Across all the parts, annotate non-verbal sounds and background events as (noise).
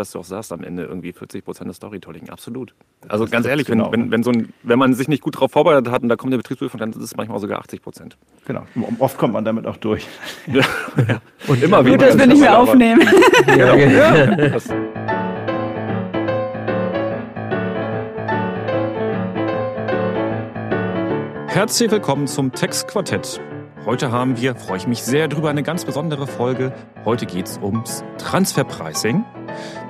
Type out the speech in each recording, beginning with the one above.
was du auch sagst, am Ende irgendwie 40 Prozent des Storytelling, absolut. Also ganz ehrlich, genau. wenn, wenn, so ein, wenn man sich nicht gut darauf vorbereitet hat und da kommt der Betriebsprüfung, dann ist es manchmal sogar 80 Prozent. Genau, oft kommt man damit auch durch. (laughs) Ja. Und immer wieder. Gut, dass wir nicht mehr aufnehmen. (laughs) ja, ja. Herzlich willkommen zum Textquartett. Heute haben wir, freue ich mich sehr drüber, eine ganz besondere Folge. Heute geht es ums Transferpricing.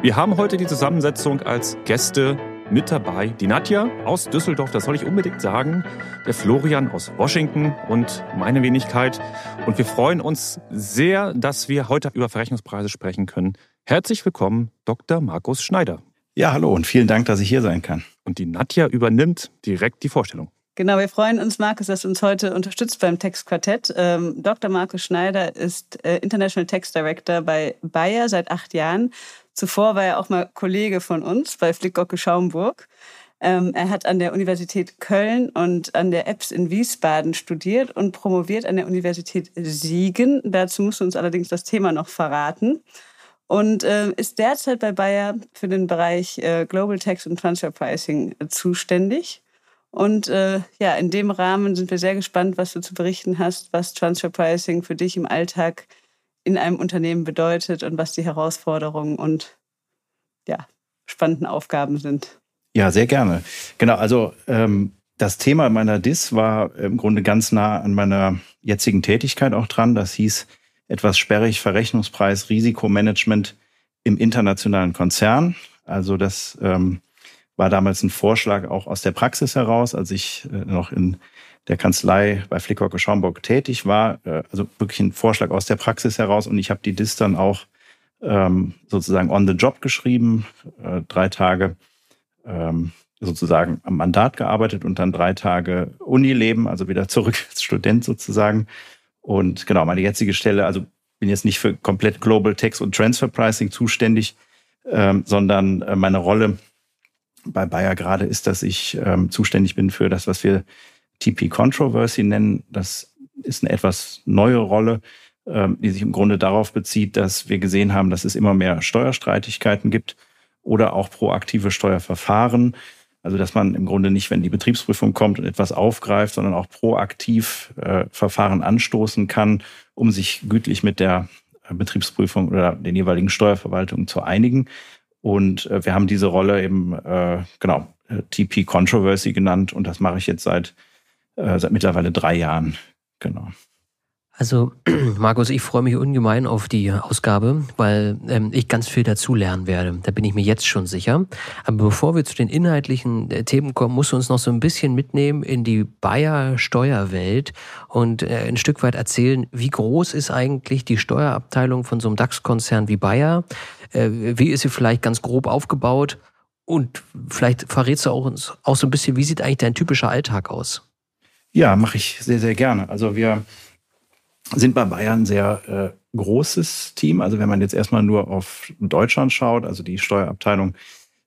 Wir haben heute die Zusammensetzung als Gäste mit dabei die Nadja aus Düsseldorf, das soll ich unbedingt sagen, der Florian aus Washington und meine Wenigkeit. Und wir freuen uns sehr, dass wir heute über Verrechnungspreise sprechen können. Herzlich willkommen, Dr. Markus Schneider. Ja, hallo und vielen Dank, dass ich hier sein kann. Und die Nadja übernimmt direkt die Vorstellung. Genau, wir freuen uns, Markus, dass du uns heute unterstützt beim Textquartett. Ähm, Dr. Markus Schneider ist äh, International Text Director bei Bayer seit acht Jahren. Zuvor war er auch mal Kollege von uns bei Flickgocke Schaumburg. Ähm, er hat an der Universität Köln und an der EBS in Wiesbaden studiert und promoviert an der Universität Siegen. Dazu musst du uns allerdings das Thema noch verraten. Und äh, ist derzeit bei Bayer für den Bereich äh, Global Tax und Transfer Pricing äh, zuständig. Und äh, ja, in dem Rahmen sind wir sehr gespannt, was du zu berichten hast, was Transfer Pricing für dich im Alltag in einem Unternehmen bedeutet und was die Herausforderungen und ja, spannenden Aufgaben sind. Ja, sehr gerne. Genau, also ähm, das Thema meiner DIS war im Grunde ganz nah an meiner jetzigen Tätigkeit auch dran. Das hieß etwas sperrig Verrechnungspreis, Risikomanagement im internationalen Konzern. Also das ähm, war damals ein Vorschlag auch aus der Praxis heraus, als ich äh, noch in der Kanzlei bei Flickhocke Schaumburg tätig war. Äh, also wirklich ein Vorschlag aus der Praxis heraus. Und ich habe die DIS dann auch ähm, sozusagen on the job geschrieben, äh, drei Tage ähm, sozusagen am Mandat gearbeitet und dann drei Tage Unileben, also wieder zurück (laughs) als Student sozusagen. Und genau, meine jetzige Stelle, also bin jetzt nicht für komplett Global Tax und Transfer Pricing zuständig, ähm, sondern meine Rolle bei Bayer gerade ist, dass ich ähm, zuständig bin für das, was wir TP Controversy nennen. Das ist eine etwas neue Rolle, ähm, die sich im Grunde darauf bezieht, dass wir gesehen haben, dass es immer mehr Steuerstreitigkeiten gibt oder auch proaktive Steuerverfahren. Also dass man im Grunde nicht, wenn die Betriebsprüfung kommt und etwas aufgreift, sondern auch proaktiv äh, Verfahren anstoßen kann, um sich gütlich mit der Betriebsprüfung oder den jeweiligen Steuerverwaltungen zu einigen. Und äh, wir haben diese Rolle eben, äh, genau, äh, TP Controversy genannt und das mache ich jetzt seit, äh, seit mittlerweile drei Jahren. Genau. Also, (clears throat) Markus, ich freue mich ungemein auf die Ausgabe, weil ähm, ich ganz viel dazulernen werde. Da bin ich mir jetzt schon sicher. Aber bevor wir zu den inhaltlichen äh, Themen kommen, musst du uns noch so ein bisschen mitnehmen in die Bayer Steuerwelt und äh, ein Stück weit erzählen, wie groß ist eigentlich die Steuerabteilung von so einem DAX-Konzern wie Bayer? Äh, wie ist sie vielleicht ganz grob aufgebaut? Und vielleicht verrätst du auch uns auch so ein bisschen, wie sieht eigentlich dein typischer Alltag aus? Ja, mache ich sehr, sehr gerne. Also wir sind bei Bayern sehr äh, großes Team. Also wenn man jetzt erstmal nur auf Deutschland schaut, also die Steuerabteilung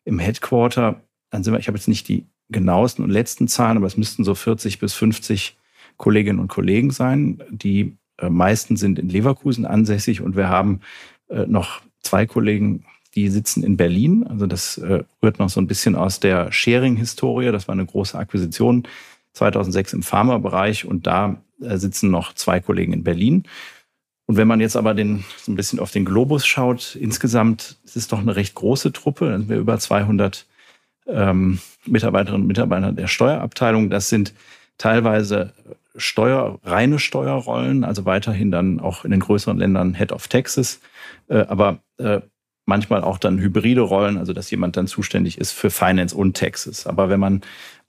im Headquarter, dann sind wir, ich habe jetzt nicht die genauesten und letzten Zahlen, aber es müssten so 40 bis 50 Kolleginnen und Kollegen sein. Die äh, meisten sind in Leverkusen ansässig und wir haben äh, noch zwei Kollegen, die sitzen in Berlin. Also das äh, rührt noch so ein bisschen aus der Sharing-Historie. Das war eine große Akquisition 2006 im Pharmabereich und da sitzen noch zwei Kollegen in Berlin. Und wenn man jetzt aber den, so ein bisschen auf den Globus schaut, insgesamt ist es doch eine recht große Truppe. Dann sind wir über 200 ähm, Mitarbeiterinnen und Mitarbeiter der Steuerabteilung. Das sind teilweise Steuer, reine Steuerrollen, also weiterhin dann auch in den größeren Ländern Head of Taxes, äh, aber äh, manchmal auch dann hybride Rollen, also dass jemand dann zuständig ist für Finance und Taxes. Aber wenn man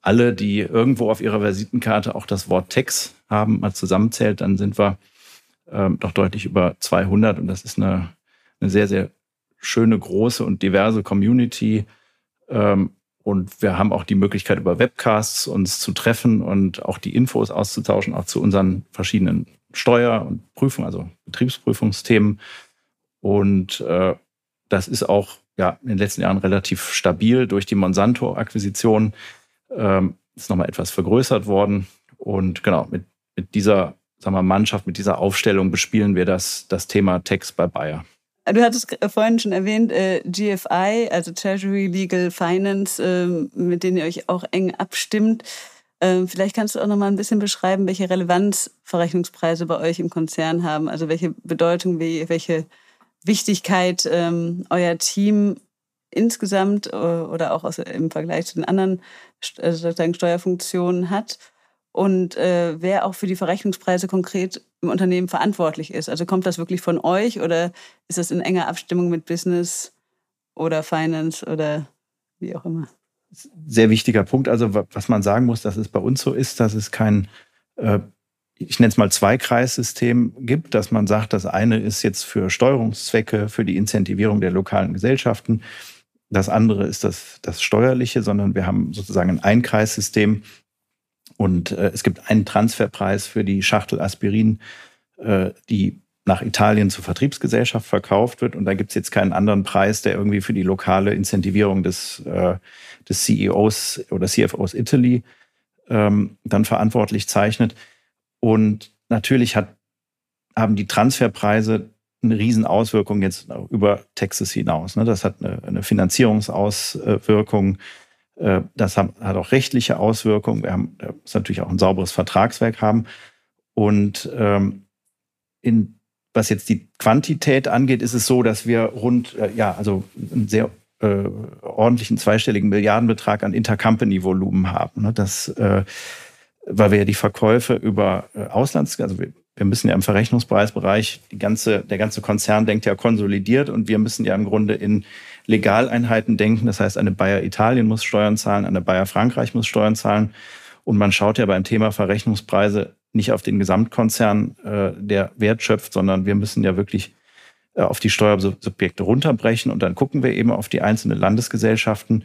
alle, die irgendwo auf ihrer Visitenkarte auch das Wort Tax haben, mal zusammenzählt, dann sind wir ähm, doch deutlich über 200 und das ist eine, eine sehr, sehr schöne, große und diverse Community. Ähm, und wir haben auch die Möglichkeit, über Webcasts uns zu treffen und auch die Infos auszutauschen, auch zu unseren verschiedenen Steuer- und Prüfungen, also Betriebsprüfungsthemen. Und äh, das ist auch ja, in den letzten Jahren relativ stabil durch die Monsanto-Akquisition ähm, ist nochmal etwas vergrößert worden. Und genau, mit, mit dieser sagen wir, Mannschaft, mit dieser Aufstellung bespielen wir das, das Thema Text bei Bayer. du hattest vorhin schon erwähnt, äh, GFI, also Treasury Legal Finance, äh, mit denen ihr euch auch eng abstimmt. Äh, vielleicht kannst du auch noch mal ein bisschen beschreiben, welche Relevanz Verrechnungspreise bei euch im Konzern haben, also welche Bedeutung, welche Wichtigkeit ähm, euer Team insgesamt äh, oder auch aus, im Vergleich zu den anderen äh, sozusagen Steuerfunktionen hat und äh, wer auch für die Verrechnungspreise konkret im Unternehmen verantwortlich ist. Also kommt das wirklich von euch oder ist das in enger Abstimmung mit Business oder Finance oder wie auch immer? Sehr wichtiger Punkt. Also was man sagen muss, dass es bei uns so ist, dass es kein äh, ich nenne es mal Zweikreissystem gibt, dass man sagt, das eine ist jetzt für Steuerungszwecke, für die Incentivierung der lokalen Gesellschaften. Das andere ist das, das Steuerliche, sondern wir haben sozusagen ein Einkreissystem und äh, es gibt einen Transferpreis für die Schachtel Aspirin, äh, die nach Italien zur Vertriebsgesellschaft verkauft wird. Und da gibt es jetzt keinen anderen Preis, der irgendwie für die lokale Incentivierung des, äh, des CEOs oder CFOs Italy ähm, dann verantwortlich zeichnet. Und natürlich hat, haben die Transferpreise eine Riesenauswirkung jetzt über Texas hinaus. Ne? Das hat eine, eine Finanzierungsauswirkung. Äh, das hat auch rechtliche Auswirkungen. Wir haben das natürlich auch ein sauberes Vertragswerk haben. Und ähm, in, was jetzt die Quantität angeht, ist es so, dass wir rund, äh, ja, also einen sehr äh, ordentlichen zweistelligen Milliardenbetrag an Intercompany-Volumen haben. Ne? Das äh, weil wir ja die Verkäufe über äh, Auslands, also wir, wir müssen ja im Verrechnungspreisbereich, die ganze, der ganze Konzern denkt ja konsolidiert und wir müssen ja im Grunde in Legaleinheiten denken. Das heißt, eine Bayer Italien muss Steuern zahlen, eine Bayer Frankreich muss Steuern zahlen. Und man schaut ja beim Thema Verrechnungspreise nicht auf den Gesamtkonzern, äh, der Wert schöpft, sondern wir müssen ja wirklich äh, auf die Steuersubjekte runterbrechen und dann gucken wir eben auf die einzelnen Landesgesellschaften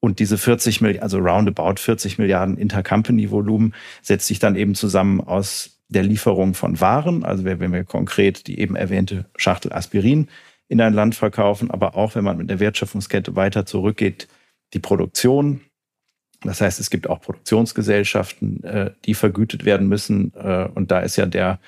und diese 40 Milliarden, also roundabout 40 Milliarden Intercompany-Volumen setzt sich dann eben zusammen aus der Lieferung von Waren, also wenn wir konkret die eben erwähnte Schachtel Aspirin in ein Land verkaufen, aber auch wenn man mit der Wertschöpfungskette weiter zurückgeht, die Produktion. Das heißt, es gibt auch Produktionsgesellschaften, äh, die vergütet werden müssen. Äh, und da ist ja der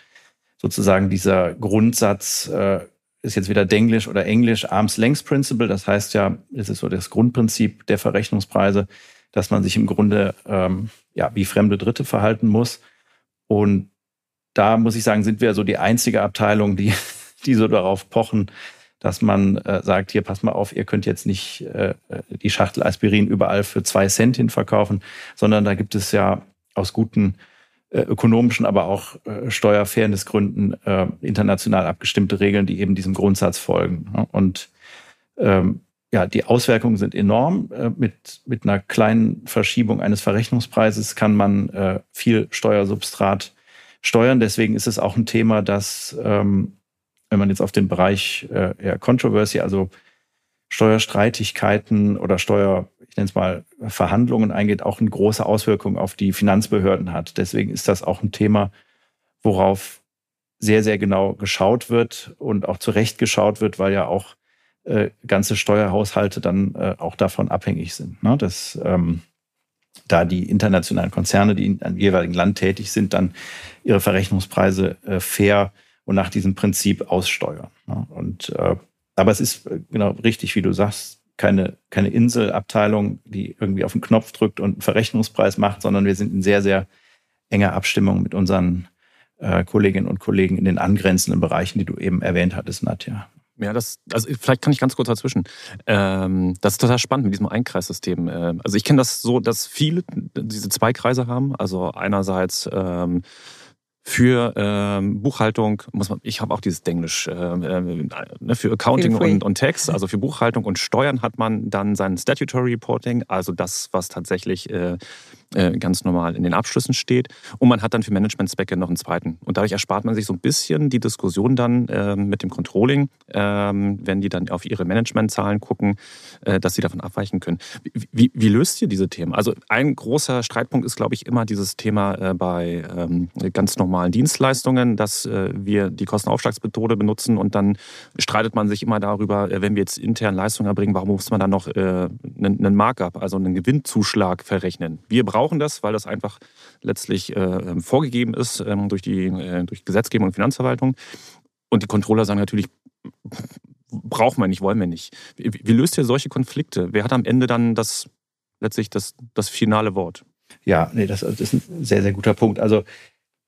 sozusagen dieser Grundsatz äh, ist jetzt wieder Denglisch oder Englisch, Arms Length Principle. Das heißt ja, es ist so das Grundprinzip der Verrechnungspreise, dass man sich im Grunde ähm, ja wie fremde Dritte verhalten muss. Und da muss ich sagen, sind wir so die einzige Abteilung, die, (laughs) die so darauf pochen, dass man äh, sagt, hier, pass mal auf, ihr könnt jetzt nicht äh, die Schachtel Aspirin überall für zwei Cent hin verkaufen, sondern da gibt es ja aus guten äh, ökonomischen, aber auch äh, Steuerfairnessgründen äh, international abgestimmte Regeln, die eben diesem Grundsatz folgen. Und ähm, ja, die Auswirkungen sind enorm. Äh, mit, mit einer kleinen Verschiebung eines Verrechnungspreises kann man äh, viel Steuersubstrat steuern. Deswegen ist es auch ein Thema, das, ähm, wenn man jetzt auf den Bereich äh, ja, Controversy, also Steuerstreitigkeiten oder Steuer, ich nenne es mal, Verhandlungen eingeht, auch eine große Auswirkung auf die Finanzbehörden hat. Deswegen ist das auch ein Thema, worauf sehr, sehr genau geschaut wird und auch zurecht geschaut wird, weil ja auch äh, ganze Steuerhaushalte dann äh, auch davon abhängig sind. Ne? Dass ähm, da die internationalen Konzerne, die in einem jeweiligen Land tätig sind, dann ihre Verrechnungspreise äh, fair und nach diesem Prinzip aussteuern. Ne? Und äh, aber es ist äh, genau richtig, wie du sagst, keine, keine Inselabteilung, die irgendwie auf den Knopf drückt und einen Verrechnungspreis macht, sondern wir sind in sehr, sehr enger Abstimmung mit unseren äh, Kolleginnen und Kollegen in den angrenzenden Bereichen, die du eben erwähnt hattest, Nadja. Ja, das, also vielleicht kann ich ganz kurz dazwischen. Ähm, das ist total spannend mit diesem Einkreissystem. Ähm, also ich kenne das so, dass viele diese zwei Kreise haben. Also einerseits ähm, für ähm, Buchhaltung muss man, ich habe auch dieses Denglisch, äh, äh, ne, für Accounting und, und Tax, also für Buchhaltung und Steuern hat man dann sein Statutory Reporting, also das, was tatsächlich äh, äh, ganz normal in den Abschlüssen steht. Und man hat dann für Managementzwecke noch einen zweiten. Und dadurch erspart man sich so ein bisschen die Diskussion dann äh, mit dem Controlling, äh, wenn die dann auf ihre Managementzahlen gucken, äh, dass sie davon abweichen können. Wie, wie, wie, löst ihr diese Themen? Also ein großer Streitpunkt ist, glaube ich, immer dieses Thema äh, bei ähm, ganz normalen Dienstleistungen, dass wir die Kostenaufschlagsmethode benutzen und dann streitet man sich immer darüber, wenn wir jetzt intern Leistungen erbringen, warum muss man dann noch einen, einen Markup, also einen Gewinnzuschlag verrechnen? Wir brauchen brauchen das, weil das einfach letztlich äh, vorgegeben ist ähm, durch die äh, durch Gesetzgebung und Finanzverwaltung. Und die Controller sagen natürlich, brauchen wir nicht, wollen wir nicht. Wie, wie löst ihr solche Konflikte? Wer hat am Ende dann das letztlich das, das finale Wort? Ja, nee, das, das ist ein sehr, sehr guter Punkt. Also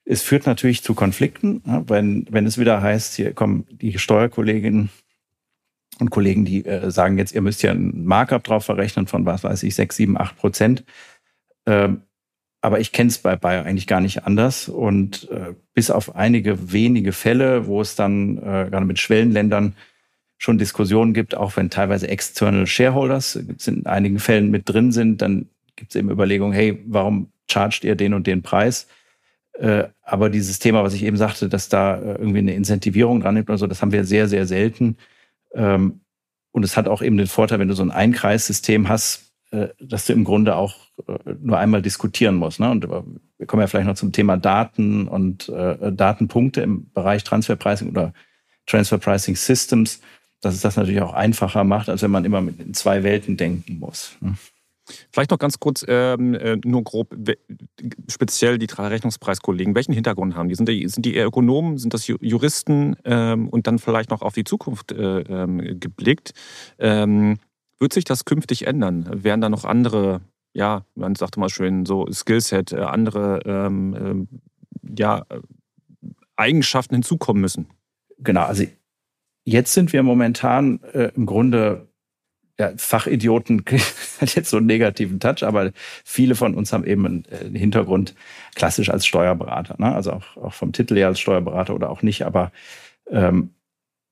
es führt natürlich zu Konflikten, wenn, wenn es wieder heißt, hier kommen die Steuerkolleginnen und Kollegen, die äh, sagen jetzt, ihr müsst ja ein Markup drauf verrechnen von, was weiß ich, 6, 7, 8 Prozent. Ähm, aber ich kenne es bei Bayer eigentlich gar nicht anders. Und äh, bis auf einige wenige Fälle, wo es dann äh, gerade mit Schwellenländern schon Diskussionen gibt, auch wenn teilweise external Shareholders in einigen Fällen mit drin sind, dann gibt es eben Überlegungen, hey, warum chargt ihr den und den Preis? Äh, aber dieses Thema, was ich eben sagte, dass da äh, irgendwie eine Incentivierung dran nimmt oder so, das haben wir sehr, sehr selten. Ähm, und es hat auch eben den Vorteil, wenn du so ein Einkreissystem hast, äh, dass du im Grunde auch nur einmal diskutieren musst. Ne? Und wir kommen ja vielleicht noch zum Thema Daten und Datenpunkte im Bereich Transferpricing oder Transfer Pricing Systems, dass es das natürlich auch einfacher macht, als wenn man immer in zwei Welten denken muss. Ne? Vielleicht noch ganz kurz, ähm, äh, nur grob, speziell die drei Rechnungspreiskollegen, welchen Hintergrund haben die? Sind die, sind die eher Ökonomen, sind das Juristen ähm, und dann vielleicht noch auf die Zukunft äh, ähm, geblickt? Ähm, wird sich das künftig ändern? Werden da noch andere, ja, man sagt immer schön, so Skillset, äh, andere ähm, ähm, ja, Eigenschaften hinzukommen müssen? Genau, also jetzt sind wir momentan äh, im Grunde ja, Fachidioten (laughs) hat jetzt so einen negativen Touch, aber viele von uns haben eben einen, äh, Hintergrund klassisch als Steuerberater, ne? also auch, auch vom Titel her als Steuerberater oder auch nicht, aber ähm,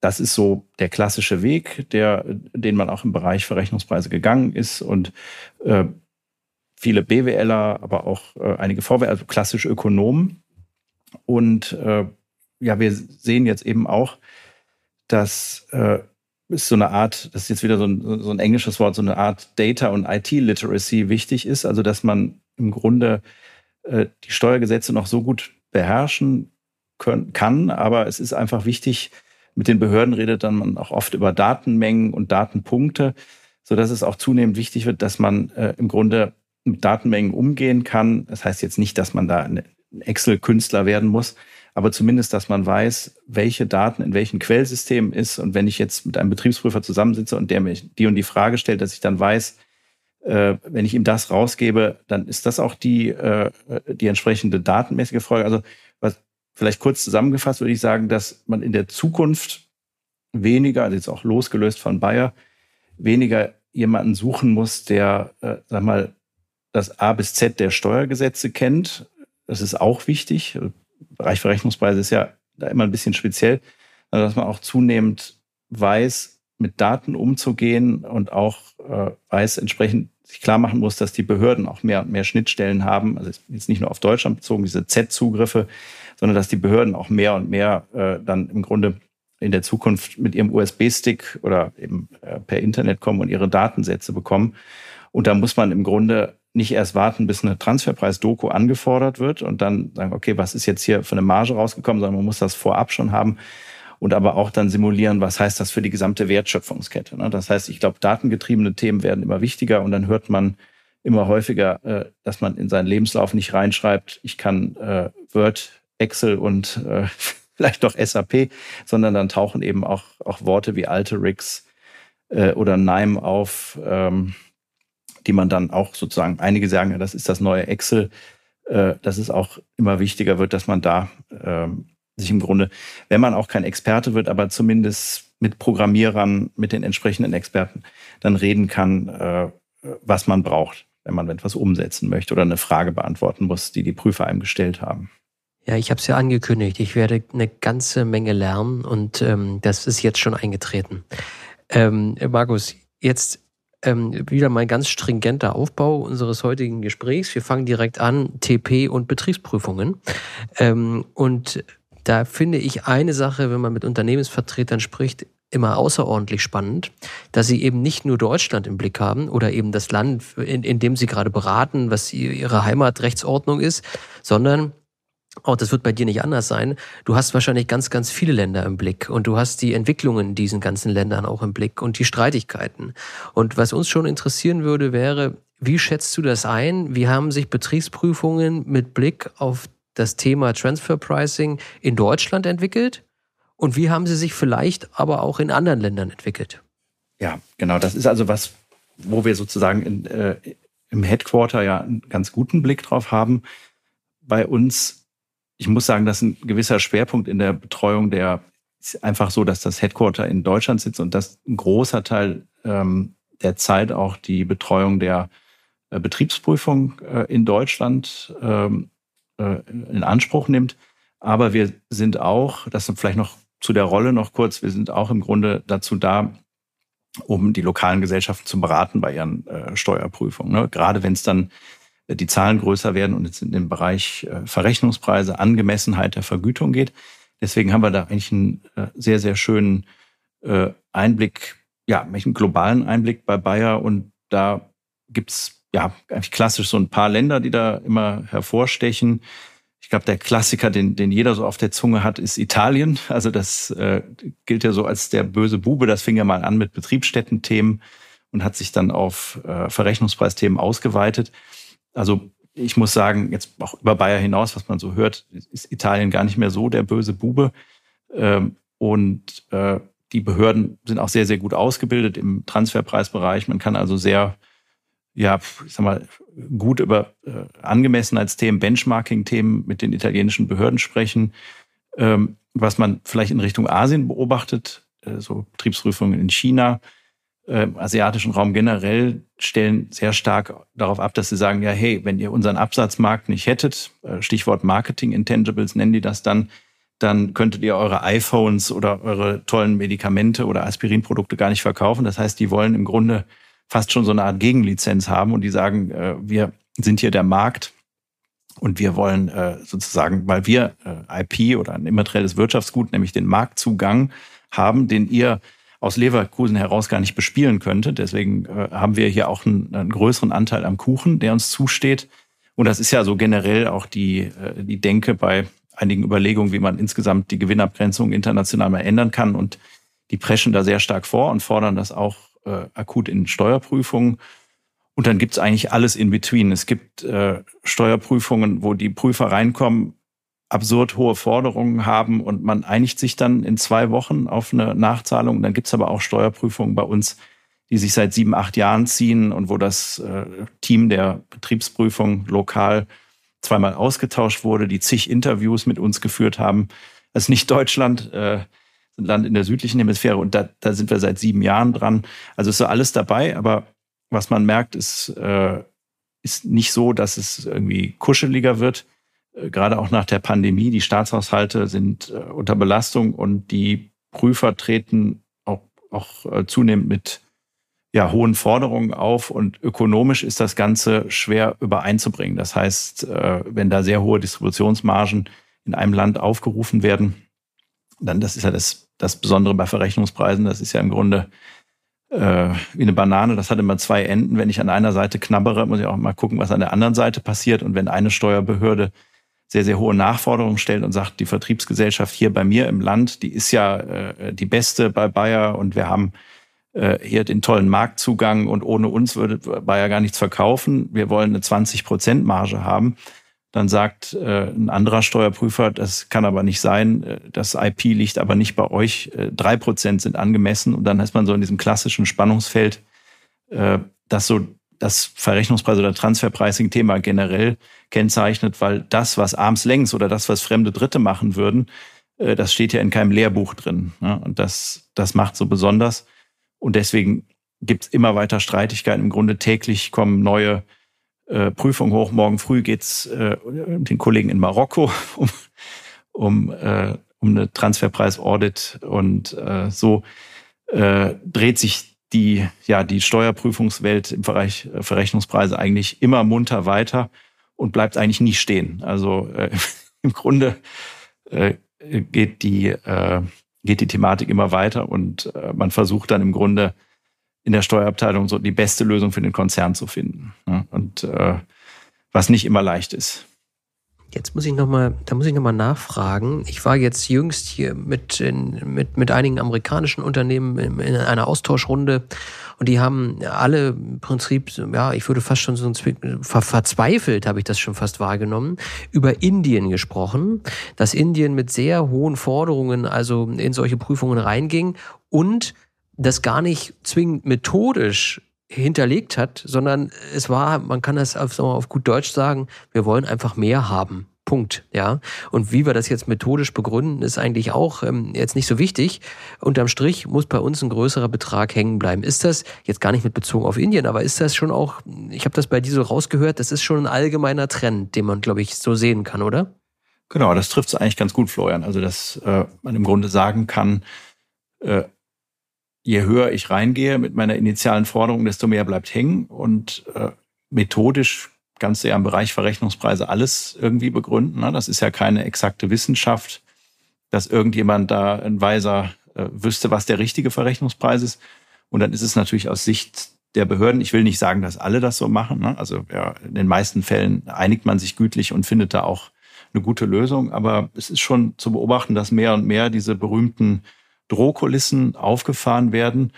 das ist so der klassische Weg, der, den man auch im Bereich Verrechnungspreise gegangen ist und äh, viele BWLer, aber auch äh, einige VW, also klassische Ökonomen. Und äh, ja, wir sehen jetzt eben auch, dass äh, ist so eine Art, das ist jetzt wieder so ein, so ein englisches Wort, so eine Art Data- und IT-Literacy wichtig ist. Also, dass man im Grunde äh, die Steuergesetze noch so gut beherrschen können, kann, aber es ist einfach wichtig, mit den Behörden redet dann man auch oft über Datenmengen und Datenpunkte, so dass es auch zunehmend wichtig wird, dass man äh, im Grunde mit Datenmengen umgehen kann. Das heißt jetzt nicht, dass man da ein Excel-Künstler werden muss, aber zumindest, dass man weiß, welche Daten in welchen Quellsystemen ist. Und wenn ich jetzt mit einem Betriebsprüfer zusammensitze und der mir die und die Frage stellt, dass ich dann weiß, äh, wenn ich ihm das rausgebe, dann ist das auch die, äh, die entsprechende datenmäßige Folge. Also vielleicht kurz zusammengefasst würde ich sagen, dass man in der Zukunft weniger, also jetzt auch losgelöst von Bayer, weniger jemanden suchen muss, der, äh, sag mal, das A bis Z der Steuergesetze kennt. Das ist auch wichtig. Bereich Verrechnungspreise ist ja da immer ein bisschen speziell, also dass man auch zunehmend weiß, mit Daten umzugehen und auch äh, weiß, entsprechend sich klar machen muss, dass die Behörden auch mehr und mehr Schnittstellen haben. Also jetzt nicht nur auf Deutschland bezogen, diese Z-Zugriffe, sondern dass die Behörden auch mehr und mehr äh, dann im Grunde in der Zukunft mit ihrem USB-Stick oder eben äh, per Internet kommen und ihre Datensätze bekommen. Und da muss man im Grunde nicht erst warten, bis eine Transferpreis-Doku angefordert wird und dann sagen, okay, was ist jetzt hier für eine Marge rausgekommen, sondern man muss das vorab schon haben und aber auch dann simulieren, was heißt das für die gesamte Wertschöpfungskette. Ne? Das heißt, ich glaube, datengetriebene Themen werden immer wichtiger und dann hört man immer häufiger, äh, dass man in seinen Lebenslauf nicht reinschreibt, ich kann äh, Word, Excel und äh, (laughs) vielleicht noch SAP, sondern dann tauchen eben auch, auch Worte wie Alterix oder NIME auf, ähm, die man dann auch sozusagen, einige sagen, das ist das neue Excel, dass es auch immer wichtiger wird, dass man da äh, sich im Grunde, wenn man auch kein Experte wird, aber zumindest mit Programmierern, mit den entsprechenden Experten, dann reden kann, äh, was man braucht, wenn man etwas umsetzen möchte oder eine Frage beantworten muss, die die Prüfer einem gestellt haben. Ja, ich habe es ja angekündigt. Ich werde eine ganze Menge lernen und ähm, das ist jetzt schon eingetreten. Ähm, Markus, jetzt ähm, wieder mal ein ganz stringenter Aufbau unseres heutigen Gesprächs. Wir fangen direkt an, TP und Betriebsprüfungen. Ähm, und da finde ich eine Sache, wenn man mit Unternehmensvertretern spricht, immer außerordentlich spannend, dass sie eben nicht nur Deutschland im Blick haben oder eben das Land, in, in dem sie gerade beraten, was ihre Heimatrechtsordnung ist, sondern auch das wird bei dir nicht anders sein. Du hast wahrscheinlich ganz, ganz viele Länder im Blick und du hast die Entwicklungen in diesen ganzen Ländern auch im Blick und die Streitigkeiten. Und was uns schon interessieren würde, wäre, wie schätzt du das ein? Wie haben sich Betriebsprüfungen mit Blick auf das Thema Transfer Pricing in Deutschland entwickelt? Und wie haben sie sich vielleicht aber auch in anderen Ländern entwickelt? Ja, genau. Das ist also was, wo wir sozusagen in, äh, im Headquarter ja einen ganz guten Blick drauf haben. Bei uns, ich muss sagen, dass ein gewisser Schwerpunkt in der Betreuung der ist einfach so, dass das Headquarter in Deutschland sitzt und dass ein großer Teil ähm, der Zeit auch die Betreuung der äh, Betriebsprüfung äh, in Deutschland ähm, äh, in Anspruch nimmt. Aber wir sind auch, das vielleicht noch zu der Rolle noch kurz, wir sind auch im Grunde dazu da, um die lokalen Gesellschaften zu beraten bei ihren äh, Steuerprüfungen. Ne? Gerade wenn es dann äh, die Zahlen größer werden und es in den Bereich äh, Verrechnungspreise, Angemessenheit der Vergütung geht. Deswegen haben wir da eigentlich einen äh, sehr, sehr schönen äh, Einblick, ja, einen globalen Einblick bei Bayer. Und da gibt's ja eigentlich klassisch so ein paar Länder, die da immer hervorstechen. Ich glaube, der Klassiker, den, den jeder so auf der Zunge hat, ist Italien. Also das äh, gilt ja so als der böse Bube. Das fing ja mal an mit Betriebsstättenthemen und hat sich dann auf äh, Verrechnungspreisthemen ausgeweitet. Also ich muss sagen, jetzt auch über Bayer hinaus, was man so hört, ist Italien gar nicht mehr so der böse Bube. Ähm, und äh, die Behörden sind auch sehr, sehr gut ausgebildet im Transferpreisbereich. Man kann also sehr ja, ich sag mal, gut über äh, Angemessenheitsthemen, Benchmarking-Themen mit den italienischen Behörden sprechen. Ähm, was man vielleicht in Richtung Asien beobachtet, äh, so Betriebsprüfungen in China, äh, asiatischen Raum generell stellen sehr stark darauf ab, dass sie sagen, ja, hey, wenn ihr unseren Absatzmarkt nicht hättet, äh, Stichwort Marketing Intangibles nennen die das dann, dann könntet ihr eure iPhones oder eure tollen Medikamente oder Aspirinprodukte gar nicht verkaufen. Das heißt, die wollen im Grunde fast schon so eine Art Gegenlizenz haben und die sagen, äh, wir sind hier der Markt und wir wollen äh, sozusagen, weil wir äh, IP oder ein immaterielles Wirtschaftsgut, nämlich den Marktzugang haben, den ihr aus Leverkusen heraus gar nicht bespielen könntet. Deswegen äh, haben wir hier auch einen, einen größeren Anteil am Kuchen, der uns zusteht. Und das ist ja so generell auch die, äh, die Denke bei einigen Überlegungen, wie man insgesamt die Gewinnabgrenzung international mal ändern kann. Und die preschen da sehr stark vor und fordern das auch äh, akut in Steuerprüfungen. Und dann gibt's eigentlich alles in between. Es gibt äh, Steuerprüfungen, wo die Prüfer reinkommen, absurd hohe Forderungen haben und man einigt sich dann in zwei Wochen auf eine Nachzahlung. Dann gibt's aber auch Steuerprüfungen bei uns, die sich seit sieben, acht Jahren ziehen und wo das äh, Team der Betriebsprüfung lokal zweimal ausgetauscht wurde, die zig Interviews mit uns geführt haben. Das ist nicht Deutschland. Äh, Land in der südlichen Hemisphäre und da, da sind wir seit sieben Jahren dran. Also ist so alles dabei, aber was man merkt, ist, äh, ist nicht so, dass es irgendwie kuscheliger wird. Äh, gerade auch nach der Pandemie. Die Staatshaushalte sind äh, unter Belastung und die Prüfer treten auch, auch äh, zunehmend mit ja, hohen Forderungen auf und ökonomisch ist das Ganze schwer übereinzubringen. Das heißt, äh, wenn da sehr hohe Distributionsmargen in einem Land aufgerufen werden, dann das ist ja das, das Besondere bei Verrechnungspreisen, das ist ja im Grunde äh, wie eine Banane, das hat immer zwei Enden. Wenn ich an einer Seite knabbere, muss ich auch mal gucken, was an der anderen Seite passiert. Und wenn eine Steuerbehörde sehr, sehr hohe Nachforderungen stellt und sagt, die Vertriebsgesellschaft hier bei mir im Land, die ist ja äh, die beste bei Bayer und wir haben äh, hier den tollen Marktzugang und ohne uns würde Bayer gar nichts verkaufen. Wir wollen eine 20 Prozent Marge haben dann sagt äh, ein anderer Steuerprüfer, das kann aber nicht sein, äh, das IP liegt aber nicht bei euch, äh, drei Prozent sind angemessen und dann ist man so in diesem klassischen Spannungsfeld, äh, das so das Verrechnungspreis- oder Transferpricing-Thema generell kennzeichnet, weil das, was arms längs oder das, was fremde Dritte machen würden, äh, das steht ja in keinem Lehrbuch drin. Ne? Und das, das macht so besonders. Und deswegen gibt es immer weiter Streitigkeiten. Im Grunde täglich kommen neue äh, Prüfung hoch. Morgen früh geht's äh, den Kollegen in Marokko (laughs) um, um, äh, um eine Transferpreis-Audit und äh, so äh, dreht sich die, ja, die Steuerprüfungswelt im Bereich äh, Verrechnungspreise eigentlich immer munter weiter und bleibt eigentlich nie stehen. Also äh, (laughs) im Grunde äh, geht die äh, geht die Thematik immer weiter und äh, man versucht dann im Grunde in der Steuerabteilung so die beste Lösung für den Konzern zu finden. Und äh, was nicht immer leicht ist. Jetzt muss ich nochmal, da muss ich nochmal nachfragen. Ich war jetzt jüngst hier mit, in, mit, mit einigen amerikanischen Unternehmen in, in einer Austauschrunde und die haben alle im Prinzip, ja, ich würde fast schon so ein ver, verzweifelt, habe ich das schon fast wahrgenommen, über Indien gesprochen, dass Indien mit sehr hohen Forderungen also in solche Prüfungen reinging und das gar nicht zwingend methodisch hinterlegt hat, sondern es war, man kann das auf, auf gut Deutsch sagen, wir wollen einfach mehr haben. Punkt, ja. Und wie wir das jetzt methodisch begründen, ist eigentlich auch ähm, jetzt nicht so wichtig. Unterm Strich muss bei uns ein größerer Betrag hängen bleiben. Ist das jetzt gar nicht mit Bezogen auf Indien, aber ist das schon auch, ich habe das bei dir so rausgehört, das ist schon ein allgemeiner Trend, den man, glaube ich, so sehen kann, oder? Genau, das trifft es eigentlich ganz gut, Florian. Also, dass äh, man im Grunde sagen kann, äh, je höher ich reingehe mit meiner initialen Forderung, desto mehr bleibt hängen. Und äh, methodisch kannst du ja im Bereich Verrechnungspreise alles irgendwie begründen. Ne? Das ist ja keine exakte Wissenschaft, dass irgendjemand da ein Weiser äh, wüsste, was der richtige Verrechnungspreis ist. Und dann ist es natürlich aus Sicht der Behörden, ich will nicht sagen, dass alle das so machen. Ne? Also ja, in den meisten Fällen einigt man sich gütlich und findet da auch eine gute Lösung. Aber es ist schon zu beobachten, dass mehr und mehr diese berühmten Drohkulissen aufgefahren werden.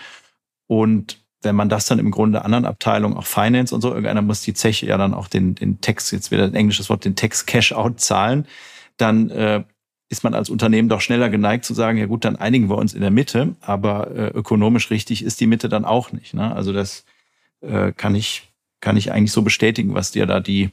Und wenn man das dann im Grunde anderen Abteilungen, auch Finance und so, irgendeiner muss die Zeche ja dann auch den, den Text, jetzt wieder ein englisches Wort, den Text Cash-out zahlen, dann äh, ist man als Unternehmen doch schneller geneigt zu sagen, ja gut, dann einigen wir uns in der Mitte, aber äh, ökonomisch richtig ist die Mitte dann auch nicht. Ne? Also das äh, kann ich kann ich eigentlich so bestätigen, was dir da die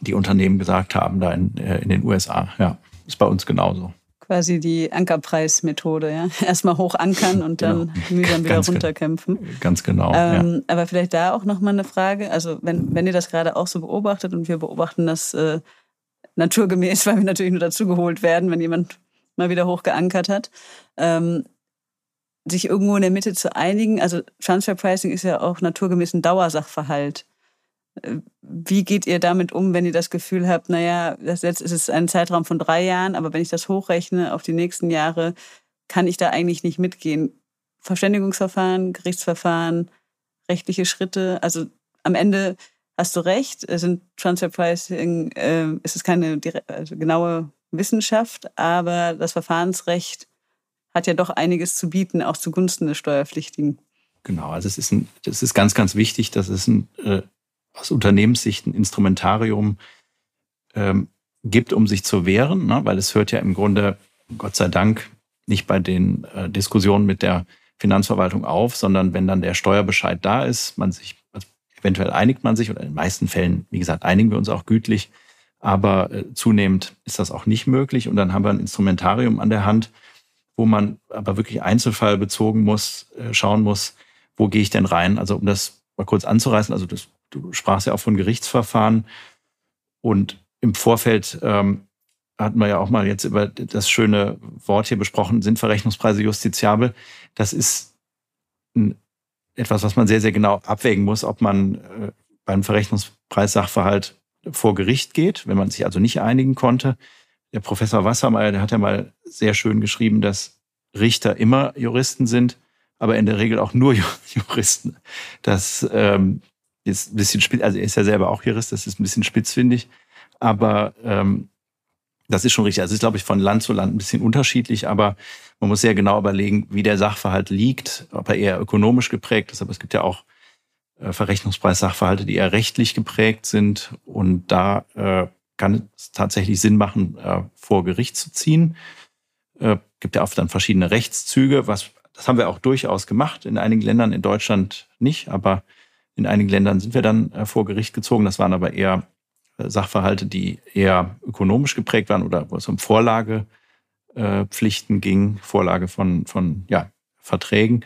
die Unternehmen gesagt haben da in, äh, in den USA. Ja, ist bei uns genauso quasi die Ankerpreismethode, ja. (laughs) Erstmal hoch ankern und dann genau. (laughs) mühsam wieder ganz runterkämpfen. Ganz genau. Ähm, ja. Aber vielleicht da auch nochmal eine Frage. Also wenn, wenn ihr das gerade auch so beobachtet und wir beobachten das äh, naturgemäß, (laughs) weil wir natürlich nur dazugeholt werden, wenn jemand mal wieder hoch geankert hat, ähm, sich irgendwo in der Mitte zu einigen. Also Transfer Pricing ist ja auch naturgemäß ein Dauersachverhalt. Wie geht ihr damit um, wenn ihr das Gefühl habt, naja, jetzt ist es ein Zeitraum von drei Jahren, aber wenn ich das hochrechne auf die nächsten Jahre, kann ich da eigentlich nicht mitgehen? Verständigungsverfahren, Gerichtsverfahren, rechtliche Schritte. Also am Ende hast du recht, sind Transfer Pricing, äh, es ist keine also genaue Wissenschaft, aber das Verfahrensrecht hat ja doch einiges zu bieten, auch zugunsten des Steuerpflichtigen. Genau, also es ist, ein, es ist ganz, ganz wichtig, dass es ein äh, aus Unternehmenssicht ein Instrumentarium ähm, gibt, um sich zu wehren, ne? weil es hört ja im Grunde, Gott sei Dank, nicht bei den äh, Diskussionen mit der Finanzverwaltung auf, sondern wenn dann der Steuerbescheid da ist, man sich, also eventuell einigt man sich, oder in den meisten Fällen, wie gesagt, einigen wir uns auch gütlich, aber äh, zunehmend ist das auch nicht möglich und dann haben wir ein Instrumentarium an der Hand, wo man aber wirklich einzelfallbezogen muss, äh, schauen muss, wo gehe ich denn rein? Also um das mal kurz anzureißen, also das du sprachst ja auch von Gerichtsverfahren und im Vorfeld ähm, hatten wir ja auch mal jetzt über das schöne Wort hier besprochen, sind Verrechnungspreise justiziabel. Das ist ein, etwas, was man sehr, sehr genau abwägen muss, ob man äh, beim Verrechnungspreissachverhalt vor Gericht geht, wenn man sich also nicht einigen konnte. Der Professor Wassermeier, der hat ja mal sehr schön geschrieben, dass Richter immer Juristen sind, aber in der Regel auch nur (laughs) Juristen. Das ähm, ist ein bisschen spitz, also er ist ja selber auch Jurist, das ist ein bisschen spitzfindig, aber ähm, das ist schon richtig. Also es ist, glaube ich, von Land zu Land ein bisschen unterschiedlich, aber man muss sehr genau überlegen, wie der Sachverhalt liegt, ob er eher ökonomisch geprägt ist, aber es gibt ja auch äh, Verrechnungspreissachverhalte, die eher rechtlich geprägt sind und da äh, kann es tatsächlich Sinn machen, äh, vor Gericht zu ziehen. Äh, gibt ja oft dann verschiedene Rechtszüge, was das haben wir auch durchaus gemacht, in einigen Ländern, in Deutschland nicht, aber in einigen Ländern sind wir dann äh, vor Gericht gezogen. Das waren aber eher äh, Sachverhalte, die eher ökonomisch geprägt waren oder wo es um Vorlagepflichten ging, Vorlage von, von ja, Verträgen.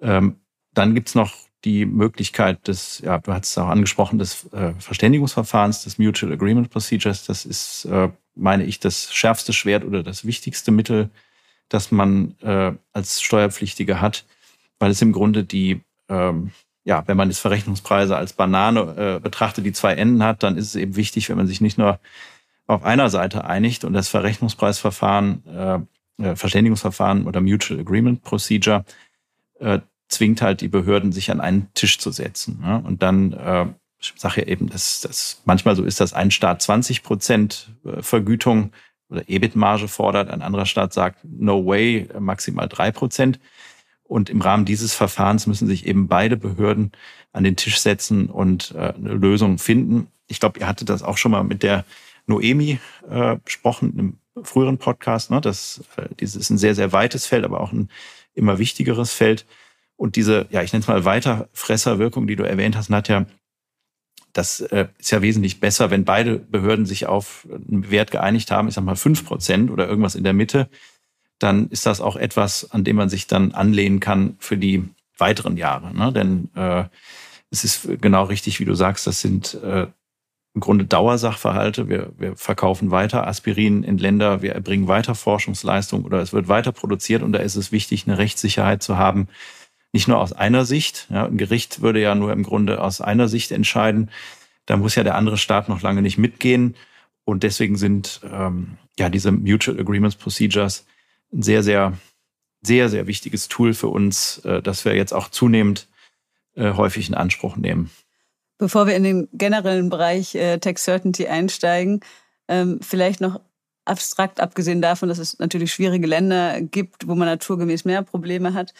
Ähm, dann gibt's noch die Möglichkeit des, ja, du hast es auch angesprochen, des äh, Verständigungsverfahrens, des Mutual Agreement Procedures. Das ist, äh, meine ich, das schärfste Schwert oder das wichtigste Mittel, das man äh, als Steuerpflichtiger hat, weil es im Grunde die ähm, ja, wenn man jetzt Verrechnungspreise als Banane äh, betrachtet, die zwei Enden hat, dann ist es eben wichtig, wenn man sich nicht nur auf einer Seite einigt und das Verrechnungspreisverfahren, äh, äh, Verständigungsverfahren oder Mutual Agreement Procedure äh, zwingt halt die Behörden, sich an einen Tisch zu setzen. Ja? Und dann äh, ich sage ja eben, dass das manchmal so ist, dass ein Staat 20 Prozent äh, Vergütung oder EBIT-Marge fordert, ein anderer Staat sagt, no way, maximal drei Prozent. Und im Rahmen dieses Verfahrens müssen sich eben beide Behörden an den Tisch setzen und äh, eine Lösung finden. Ich glaube, ihr hattet das auch schon mal mit der Noemi äh, besprochen im früheren Podcast. Ne? Das, äh, dieses ist ein sehr, sehr weites Feld, aber auch ein immer wichtigeres Feld. Und diese, ja, ich nenne es mal Weiterfresserwirkung, die du erwähnt hast, Nadja, das äh, ist ja wesentlich besser, wenn beide Behörden sich auf einen Wert geeinigt haben, ich sag mal fünf Prozent oder irgendwas in der Mitte, dann ist das auch etwas, an dem man sich dann anlehnen kann für die weiteren Jahre. Ne? Denn äh, es ist genau richtig, wie du sagst, das sind äh, im Grunde Dauersachverhalte. Wir, wir verkaufen weiter Aspirin in Länder, wir erbringen weiter Forschungsleistung oder es wird weiter produziert und da ist es wichtig, eine Rechtssicherheit zu haben, nicht nur aus einer Sicht. Ja, ein Gericht würde ja nur im Grunde aus einer Sicht entscheiden. Da muss ja der andere Staat noch lange nicht mitgehen. Und deswegen sind ähm, ja diese Mutual Agreements Procedures ein sehr, sehr, sehr, sehr wichtiges Tool für uns, äh, das wir jetzt auch zunehmend äh, häufig in Anspruch nehmen. Bevor wir in den generellen Bereich äh, Tax Certainty einsteigen, ähm, vielleicht noch abstrakt, abgesehen davon, dass es natürlich schwierige Länder gibt, wo man naturgemäß mehr Probleme hat.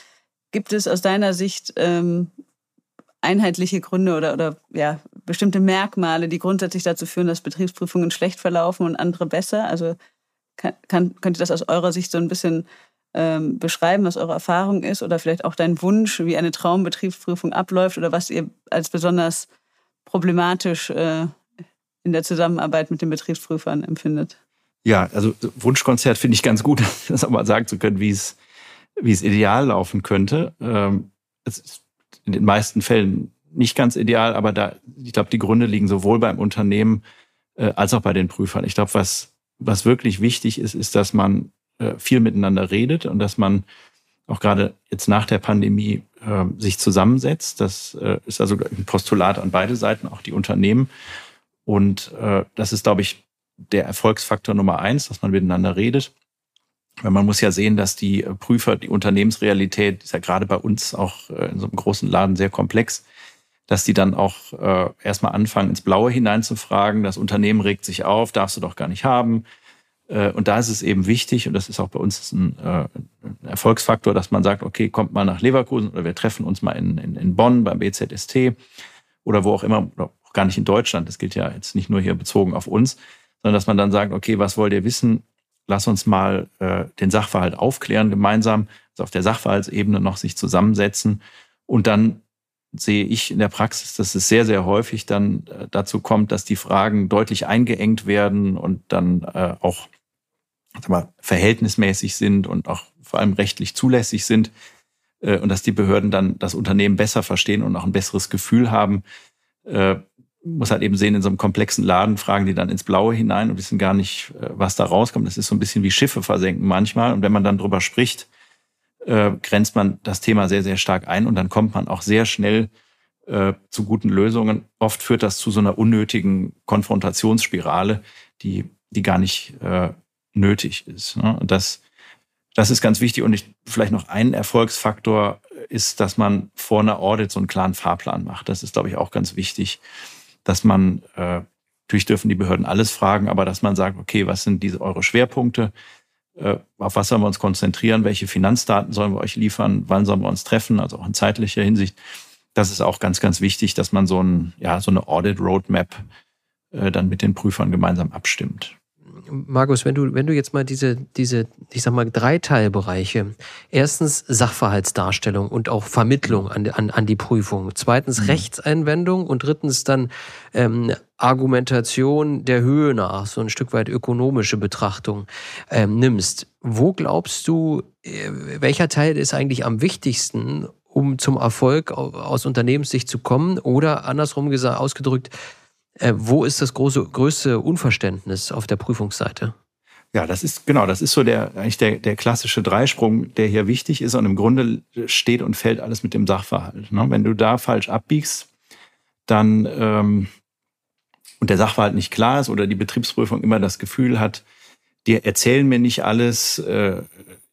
Gibt es aus deiner Sicht ähm, einheitliche Gründe oder, oder ja, bestimmte Merkmale, die grundsätzlich dazu führen, dass Betriebsprüfungen schlecht verlaufen und andere besser? Also kann, könnt ihr das aus eurer Sicht so ein bisschen ähm, beschreiben, was eure Erfahrung ist oder vielleicht auch dein Wunsch, wie eine Traumbetriebsprüfung abläuft oder was ihr als besonders problematisch äh, in der Zusammenarbeit mit den Betriebsprüfern empfindet? Ja, also Wunschkonzert finde ich ganz gut, (laughs) das auch mal sagen zu können, wie es, wie es ideal laufen könnte. Ähm, es ist in den meisten Fällen nicht ganz ideal, aber da, ich glaube, die Gründe liegen sowohl beim Unternehmen äh, als auch bei den Prüfern. Ich glaube, was was wirklich wichtig ist, ist, dass man äh, viel miteinander redet und dass man auch gerade jetzt nach der Pandemie äh, sich zusammensetzt. Das äh, ist also ein Postulat an beide Seiten, auch die Unternehmen. Und äh, das ist, glaube ich, der Erfolgsfaktor Nummer eins, dass man miteinander redet. Weil man muss ja sehen, dass die Prüfer, die Unternehmensrealität ist ja gerade bei uns auch äh, in so einem großen Laden sehr komplex dass die dann auch äh, erstmal anfangen, ins Blaue hineinzufragen. Das Unternehmen regt sich auf, darfst du doch gar nicht haben. Äh, und da ist es eben wichtig, und das ist auch bei uns ein, äh, ein Erfolgsfaktor, dass man sagt, okay, kommt mal nach Leverkusen oder wir treffen uns mal in, in, in Bonn beim BZST oder wo auch immer, oder auch gar nicht in Deutschland. Das gilt ja jetzt nicht nur hier bezogen auf uns, sondern dass man dann sagt, okay, was wollt ihr wissen? Lass uns mal äh, den Sachverhalt aufklären gemeinsam, also auf der Sachverhaltsebene noch sich zusammensetzen und dann sehe ich in der Praxis, dass es sehr, sehr häufig dann äh, dazu kommt, dass die Fragen deutlich eingeengt werden und dann äh, auch sag mal, verhältnismäßig sind und auch vor allem rechtlich zulässig sind äh, und dass die Behörden dann das Unternehmen besser verstehen und auch ein besseres Gefühl haben. muss halt eben sehen, in so einem komplexen Laden fragen die dann ins Blaue hinein und wissen gar nicht, was da rauskommt. Das ist so ein bisschen wie Schiffe versenken manchmal. Und wenn man dann drüber spricht, äh, grenzt man das Thema sehr, sehr stark ein und dann kommt man auch sehr schnell äh, zu guten Lösungen. Oft führt das zu so einer unnötigen Konfrontationsspirale, die, die gar nicht äh, nötig ist. Ne? Und das, das ist ganz wichtig. Und ich, vielleicht noch ein Erfolgsfaktor ist, dass man vor einer Audit so einen klaren Fahrplan macht. Das ist, glaube ich, auch ganz wichtig, dass man, äh, natürlich dürfen die Behörden alles fragen, aber dass man sagt, okay, was sind diese eure Schwerpunkte? Äh, auf was sollen wir uns konzentrieren, welche Finanzdaten sollen wir euch liefern, wann sollen wir uns treffen, also auch in zeitlicher Hinsicht. Das ist auch ganz, ganz wichtig, dass man so, ein, ja, so eine Audit Roadmap äh, dann mit den Prüfern gemeinsam abstimmt. Markus, wenn du, wenn du jetzt mal diese, diese, ich sag mal, drei Teilbereiche, erstens Sachverhaltsdarstellung und auch Vermittlung an, an, an die Prüfung, zweitens mhm. Rechtseinwendung und drittens dann ähm, Argumentation der Höhe nach, so ein Stück weit ökonomische Betrachtung ähm, nimmst, wo glaubst du, äh, welcher Teil ist eigentlich am wichtigsten, um zum Erfolg aus Unternehmenssicht zu kommen? Oder andersrum gesagt, ausgedrückt, äh, wo ist das große, größte Unverständnis auf der Prüfungsseite? Ja, das ist genau, das ist so der eigentlich der, der klassische Dreisprung, der hier wichtig ist und im Grunde steht und fällt alles mit dem Sachverhalt. Ne? Wenn du da falsch abbiegst, dann ähm, und der Sachverhalt nicht klar ist oder die Betriebsprüfung immer das Gefühl hat, die erzählen mir nicht alles, äh,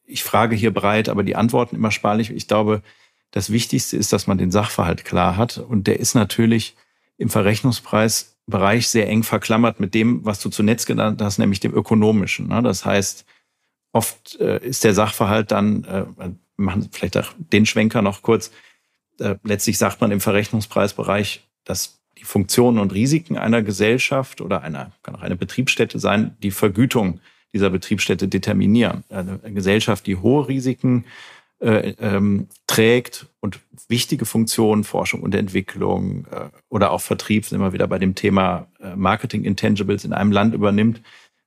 ich frage hier breit, aber die Antworten immer sparlich. Ich glaube, das Wichtigste ist, dass man den Sachverhalt klar hat und der ist natürlich im Verrechnungspreisbereich sehr eng verklammert mit dem, was du zunächst genannt hast, nämlich dem ökonomischen. Ne? Das heißt, oft äh, ist der Sachverhalt dann, äh, machen vielleicht auch den Schwenker noch kurz, äh, letztlich sagt man im Verrechnungspreisbereich, dass die Funktionen und Risiken einer Gesellschaft oder einer, kann auch eine Betriebsstätte sein, die Vergütung dieser Betriebsstätte determinieren. Eine Gesellschaft, die hohe Risiken äh, ähm, trägt und wichtige Funktionen, Forschung und Entwicklung äh, oder auch Vertrieb, sind immer wieder bei dem Thema äh, Marketing Intangibles in einem Land übernimmt,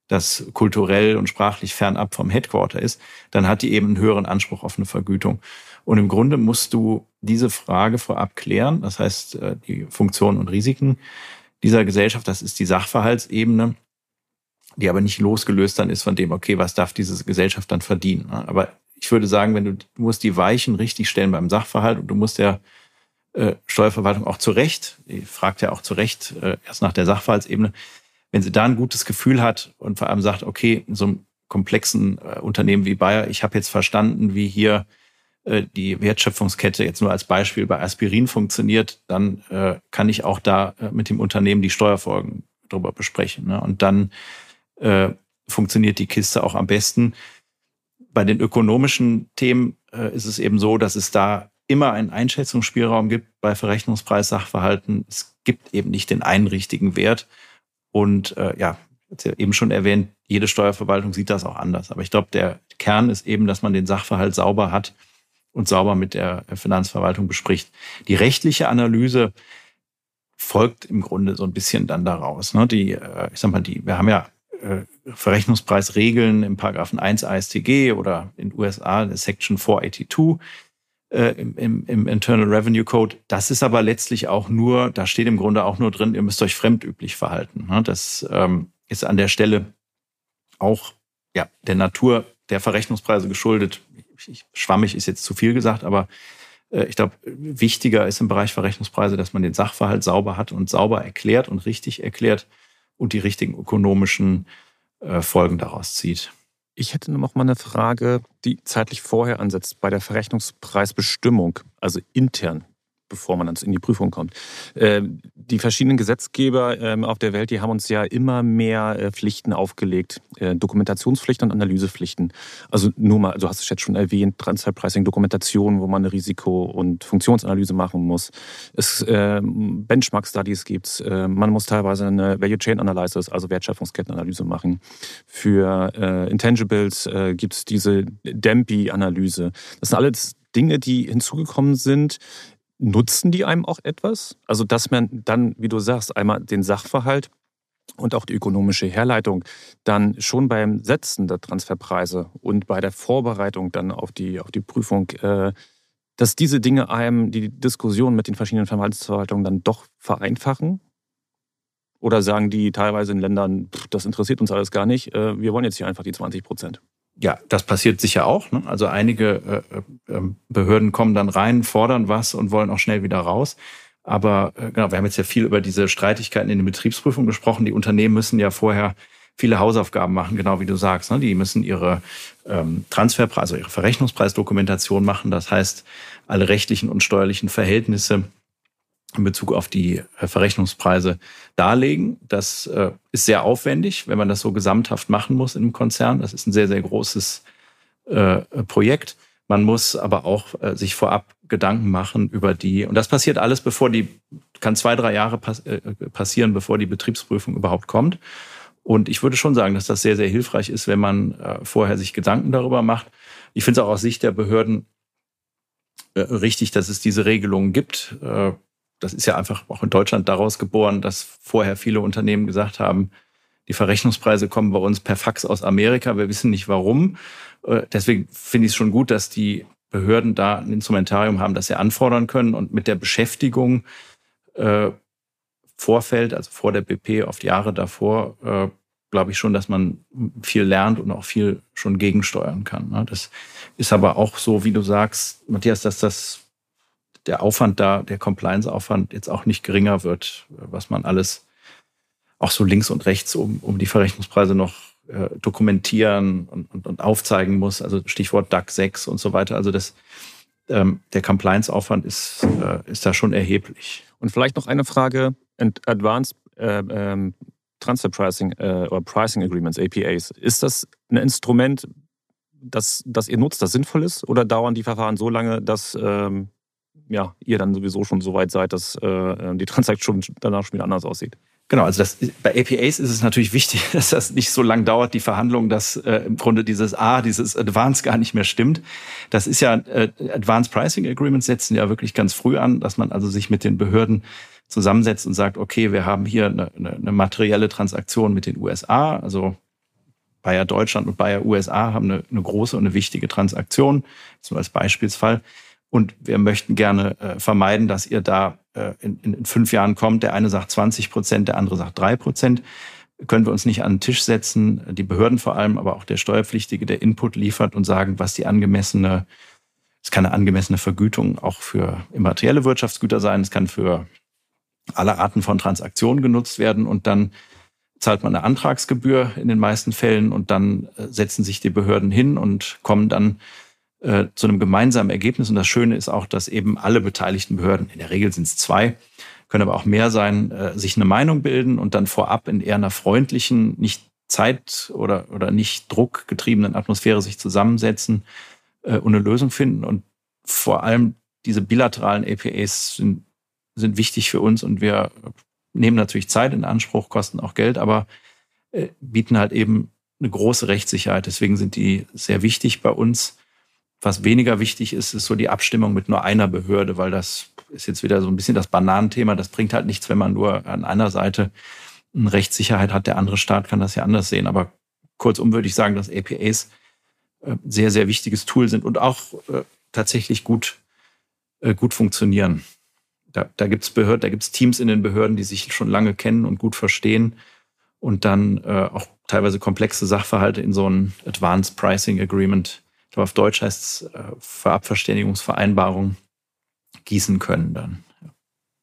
das kulturell und sprachlich fernab vom Headquarter ist, dann hat die eben einen höheren Anspruch auf eine Vergütung. Und im Grunde musst du diese Frage vorab klären, das heißt äh, die Funktionen und Risiken dieser Gesellschaft, das ist die Sachverhaltsebene, die aber nicht losgelöst dann ist von dem, okay, was darf diese Gesellschaft dann verdienen. Aber ich würde sagen, wenn du, du musst die Weichen richtig stellen beim Sachverhalt und du musst der äh, Steuerverwaltung auch zu Recht, die fragt ja auch zu Recht äh, erst nach der Sachverhaltsebene, wenn sie da ein gutes Gefühl hat und vor allem sagt, okay, in so einem komplexen äh, Unternehmen wie Bayer, ich habe jetzt verstanden, wie hier äh, die Wertschöpfungskette jetzt nur als Beispiel bei Aspirin funktioniert, dann äh, kann ich auch da äh, mit dem Unternehmen die Steuerfolgen drüber besprechen. Ne? Und dann äh, funktioniert die Kiste auch am besten. Bei den ökonomischen Themen äh, ist es eben so, dass es da immer einen Einschätzungsspielraum gibt bei Verrechnungspreis-Sachverhalten. Es gibt eben nicht den einen richtigen Wert. Und äh, ja, ja eben schon erwähnt, jede Steuerverwaltung sieht das auch anders. Aber ich glaube, der Kern ist eben, dass man den Sachverhalt sauber hat und sauber mit der Finanzverwaltung bespricht. Die rechtliche Analyse folgt im Grunde so ein bisschen dann daraus. Ne? Die, äh, ich sag mal, die, wir haben ja äh, Verrechnungspreisregeln im Paragraphen 1 ASTG oder in den USA der Section 482 äh, im, im, Internal Revenue Code. Das ist aber letztlich auch nur, da steht im Grunde auch nur drin, ihr müsst euch fremdüblich verhalten. Ne? Das ähm, ist an der Stelle auch ja, der Natur der Verrechnungspreise geschuldet. Schwammig ist jetzt zu viel gesagt, aber äh, ich glaube, wichtiger ist im Bereich Verrechnungspreise, dass man den Sachverhalt sauber hat und sauber erklärt und richtig erklärt und die richtigen ökonomischen äh, Folgen daraus zieht. Ich hätte noch mal eine Frage, die zeitlich vorher ansetzt bei der Verrechnungspreisbestimmung, also intern bevor man dann in die Prüfung kommt. Ähm, die verschiedenen Gesetzgeber ähm, auf der Welt, die haben uns ja immer mehr äh, Pflichten aufgelegt. Äh, Dokumentationspflichten und Analysepflichten. Also nur mal, du hast es jetzt schon erwähnt, Transferpricing, Dokumentation, wo man eine Risiko- und Funktionsanalyse machen muss. Es ähm, Benchmark-Studies gibt äh, Man muss teilweise eine Value Chain Analysis, also Wertschöpfungskettenanalyse machen. Für Intangibles gibt es diese DEMPI-Analyse. Das sind alles Dinge, die hinzugekommen sind, nutzen die einem auch etwas? Also, dass man dann, wie du sagst, einmal den Sachverhalt und auch die ökonomische Herleitung dann schon beim Setzen der Transferpreise und bei der Vorbereitung dann auf die, auf die Prüfung, äh, dass diese Dinge einem die Diskussion mit den verschiedenen Verwaltungsverwaltungen dann doch vereinfachen? Oder sagen die teilweise in Ländern, pff, das interessiert uns alles gar nicht, äh, wir wollen jetzt hier einfach die 20 Prozent? Ja, das passiert sicher auch. Ne? Also einige äh, äh, Behörden kommen dann rein, fordern was und wollen auch schnell wieder raus. Aber äh, genau, wir haben jetzt ja viel über diese Streitigkeiten in den Betriebsprüfungen gesprochen. Die Unternehmen müssen ja vorher viele Hausaufgaben machen, genau wie du sagst. Ne? Die müssen ihre ähm, Transferpreis, also ihre Verrechnungspreisdokumentation machen. Das heißt, alle rechtlichen und steuerlichen Verhältnisse in Bezug auf die äh, Verrechnungspreise darlegen. Das äh, ist sehr aufwendig, wenn man das so gesamthaft machen muss in einem Konzern. Das ist ein sehr, sehr großes äh, Projekt. Man muss aber auch sich vorab Gedanken machen über die, und das passiert alles, bevor die, kann zwei, drei Jahre passieren, bevor die Betriebsprüfung überhaupt kommt. Und ich würde schon sagen, dass das sehr, sehr hilfreich ist, wenn man vorher sich Gedanken darüber macht. Ich finde es auch aus Sicht der Behörden richtig, dass es diese Regelungen gibt das ist ja einfach auch in Deutschland daraus geboren, dass vorher viele Unternehmen gesagt haben, die Verrechnungspreise kommen bei uns per Fax aus Amerika. Wir wissen nicht warum. Äh, deswegen finde ich es schon gut, dass die Behörden da ein Instrumentarium haben, das sie anfordern können und mit der Beschäftigung äh, Vorfeld, also vor der BP auf die Jahre davor, äh, glaube ich schon, dass man viel lernt und auch viel schon gegensteuern kann. Ne? Das ist aber auch so, wie du sagst, Matthias, dass das der Aufwand da, der Compliance-Aufwand jetzt auch nicht geringer wird, was man alles auch so links und rechts um, um die Verrechnungspreise noch äh, dokumentieren und, und, und, aufzeigen muss. Also Stichwort DAC 6 und so weiter. Also das, ähm, der Compliance-Aufwand ist, äh, ist da schon erheblich. Und vielleicht noch eine Frage. Advanced äh, ähm, Transfer Pricing äh, oder Pricing Agreements, APAs, ist das ein Instrument, das, das ihr nutzt, das sinnvoll ist? Oder dauern die Verfahren so lange, dass ähm, ja, ihr dann sowieso schon so weit seid, dass äh, die Transaktion (laughs) danach schon wieder anders aussieht? Genau, also das, bei APAs ist es natürlich wichtig, (laughs) dass das nicht so lang dauert, die Verhandlung, dass äh, im Grunde dieses A, dieses Advanced gar nicht mehr stimmt. Das ist ja, äh, Advanced Pricing Agreements setzen ja wirklich ganz früh an, dass man also sich mit den Behörden zusammensetzt und sagt, okay, wir haben hier eine, eine, eine materielle Transaktion mit den USA, also Bayer Deutschland und Bayer USA haben eine, eine große und eine wichtige Transaktion, so als Beispielsfall. Und wir möchten gerne äh, vermeiden, dass ihr da äh, in, in, fünf Jahren kommt. Der eine sagt 20 Prozent, der andere sagt drei Prozent. Können wir uns nicht an den Tisch setzen, die Behörden vor allem, aber auch der Steuerpflichtige, der Input liefert und sagen, was die angemessene, es kann eine angemessene Vergütung auch für immaterielle Wirtschaftsgüter sein, es kann für alle Arten von Transaktionen genutzt werden und dann zahlt man eine Antragsgebühr in den meisten Fällen und dann äh, setzen sich die Behörden hin und kommen dann äh, zu einem gemeinsamen Ergebnis. Und das Schöne ist auch, dass eben alle beteiligten Behörden, in der Regel sind es zwei, können aber auch mehr sein, äh, sich eine Meinung bilden und dann vorab in eher einer freundlichen, nicht Zeit oder, oder nicht druckgetriebenen Atmosphäre sich zusammensetzen äh, und eine Lösung finden. Und vor allem diese bilateralen APAs sind sind wichtig für uns und wir nehmen natürlich Zeit in Anspruch, kosten auch Geld, aber äh, bieten halt eben eine große Rechtssicherheit. Deswegen sind die sehr wichtig bei uns. Was weniger wichtig ist, ist so die Abstimmung mit nur einer Behörde, weil das ist jetzt wieder so ein bisschen das Bananenthema. Das bringt halt nichts, wenn man nur an einer Seite eine Rechtssicherheit hat. Der andere Staat kann das ja anders sehen. Aber kurzum würde ich sagen, dass APAs äh, sehr, sehr wichtiges Tool sind und auch äh, tatsächlich gut, gut funktionieren. Da, da gibt es Behörden, da gibt es Teams in den Behörden, die sich schon lange kennen und gut verstehen und dann äh, auch teilweise komplexe Sachverhalte in so ein Advanced Pricing Agreement, glaube auf Deutsch heißt es äh, Verabverständigungsvereinbarung, gießen können dann.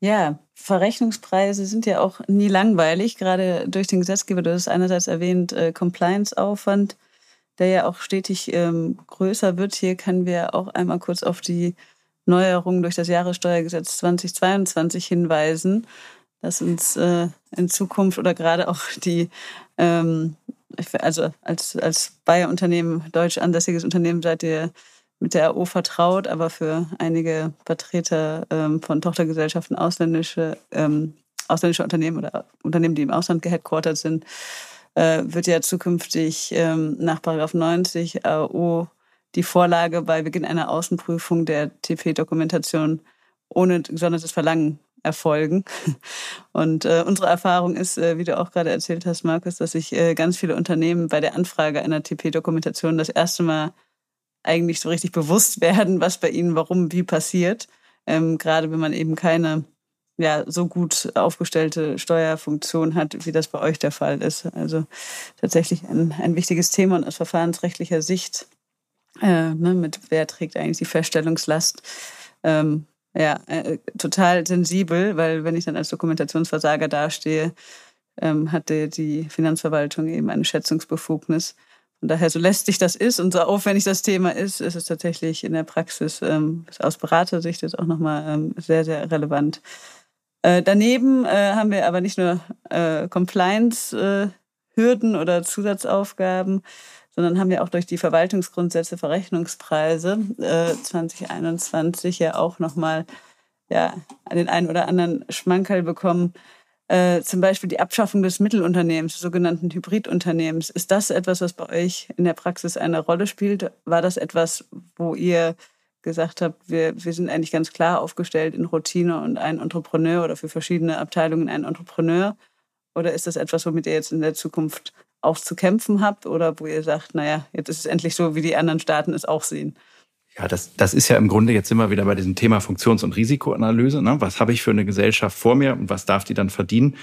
Ja, Verrechnungspreise sind ja auch nie langweilig, gerade durch den Gesetzgeber. Du hast einerseits erwähnt, äh, Compliance-Aufwand, der ja auch stetig ähm, größer wird. Hier können wir auch einmal kurz auf die Neuerungen durch das Jahressteuergesetz 2022 hinweisen, dass uns äh, in Zukunft oder gerade auch die, ähm, also als, als Bayer-Unternehmen, deutsch ansässiges Unternehmen, seid ihr mit der AO vertraut, aber für einige Vertreter ähm, von Tochtergesellschaften ausländische, ähm, ausländische Unternehmen oder Unternehmen, die im Ausland geheadquartert sind, äh, wird ja zukünftig ähm, nach 90 AO die Vorlage bei Beginn einer Außenprüfung der TP-Dokumentation ohne gesondertes Verlangen erfolgen. (laughs) Und äh, unsere Erfahrung ist, äh, wie du auch gerade erzählt hast, Markus, dass sich äh, ganz viele Unternehmen bei der Anfrage einer TP-Dokumentation das erste Mal eigentlich so richtig bewusst (laughs) werden, was bei ihnen warum wie passiert. Ähm, gerade wenn man eben keine ja, so gut aufgestellte Steuerfunktion hat, wie das bei euch der Fall ist. Also tatsächlich ein, ein wichtiges Thema und aus verfahrensrechtlicher Sicht äh, ne, mit wer trägt eigentlich die Feststellungslast. Ähm, ja, äh, total sensibel, weil wenn ich dann als Dokumentationsversager dastehe, ähm, hatte die Finanzverwaltung eben eine Schätzungsbefugnis. Von daher, so lästig das ist und so aufwendig das Thema ist, ist es tatsächlich in der Praxis ähm, aus Beratersicht jetzt auch nochmal ähm, sehr, sehr relevant. Äh, daneben äh, haben wir aber nicht nur äh, Compliance-Hürden oder Zusatzaufgaben, sondern haben ja auch durch die Verwaltungsgrundsätze Verrechnungspreise äh, 2021 ja auch nochmal ja, den einen oder anderen Schmankerl bekommen. Äh, zum Beispiel die Abschaffung des Mittelunternehmens, des sogenannten Hybridunternehmens. Ist das etwas, was bei euch in der Praxis eine Rolle spielt? War das etwas, wo ihr gesagt habt, wir, wir sind eigentlich ganz klar aufgestellt in Routine und ein Entrepreneur oder für verschiedene Abteilungen ein Entrepreneur? Oder ist das etwas, womit ihr jetzt in der Zukunft auch zu kämpfen habt oder wo ihr sagt, naja, jetzt ist es endlich so, wie die anderen Staaten es auch sehen? Ja, das, das ist ja im Grunde jetzt immer wieder bei diesem Thema Funktions- und Risikoanalyse. Ne? Was habe ich für eine Gesellschaft vor mir und was darf die dann verdienen?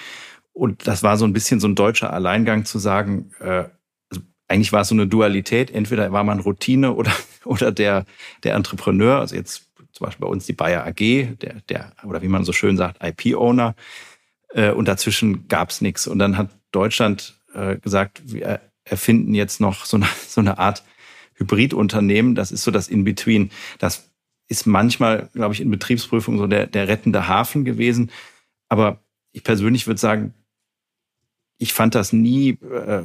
Und das war so ein bisschen so ein deutscher Alleingang zu sagen, äh, also eigentlich war es so eine Dualität. Entweder war man Routine oder, (laughs) oder der, der Entrepreneur. Also jetzt zum Beispiel bei uns die Bayer AG, der, der, oder wie man so schön sagt, IP-Owner. Äh, und dazwischen gab es nichts. Und dann hat Deutschland äh, gesagt, wir erfinden jetzt noch so eine, (laughs) so eine Art Hybridunternehmen. Das ist so das In-Between. Das ist manchmal, glaube ich, in Betriebsprüfungen so der, der rettende Hafen gewesen. Aber ich persönlich würde sagen, ich fand das nie äh,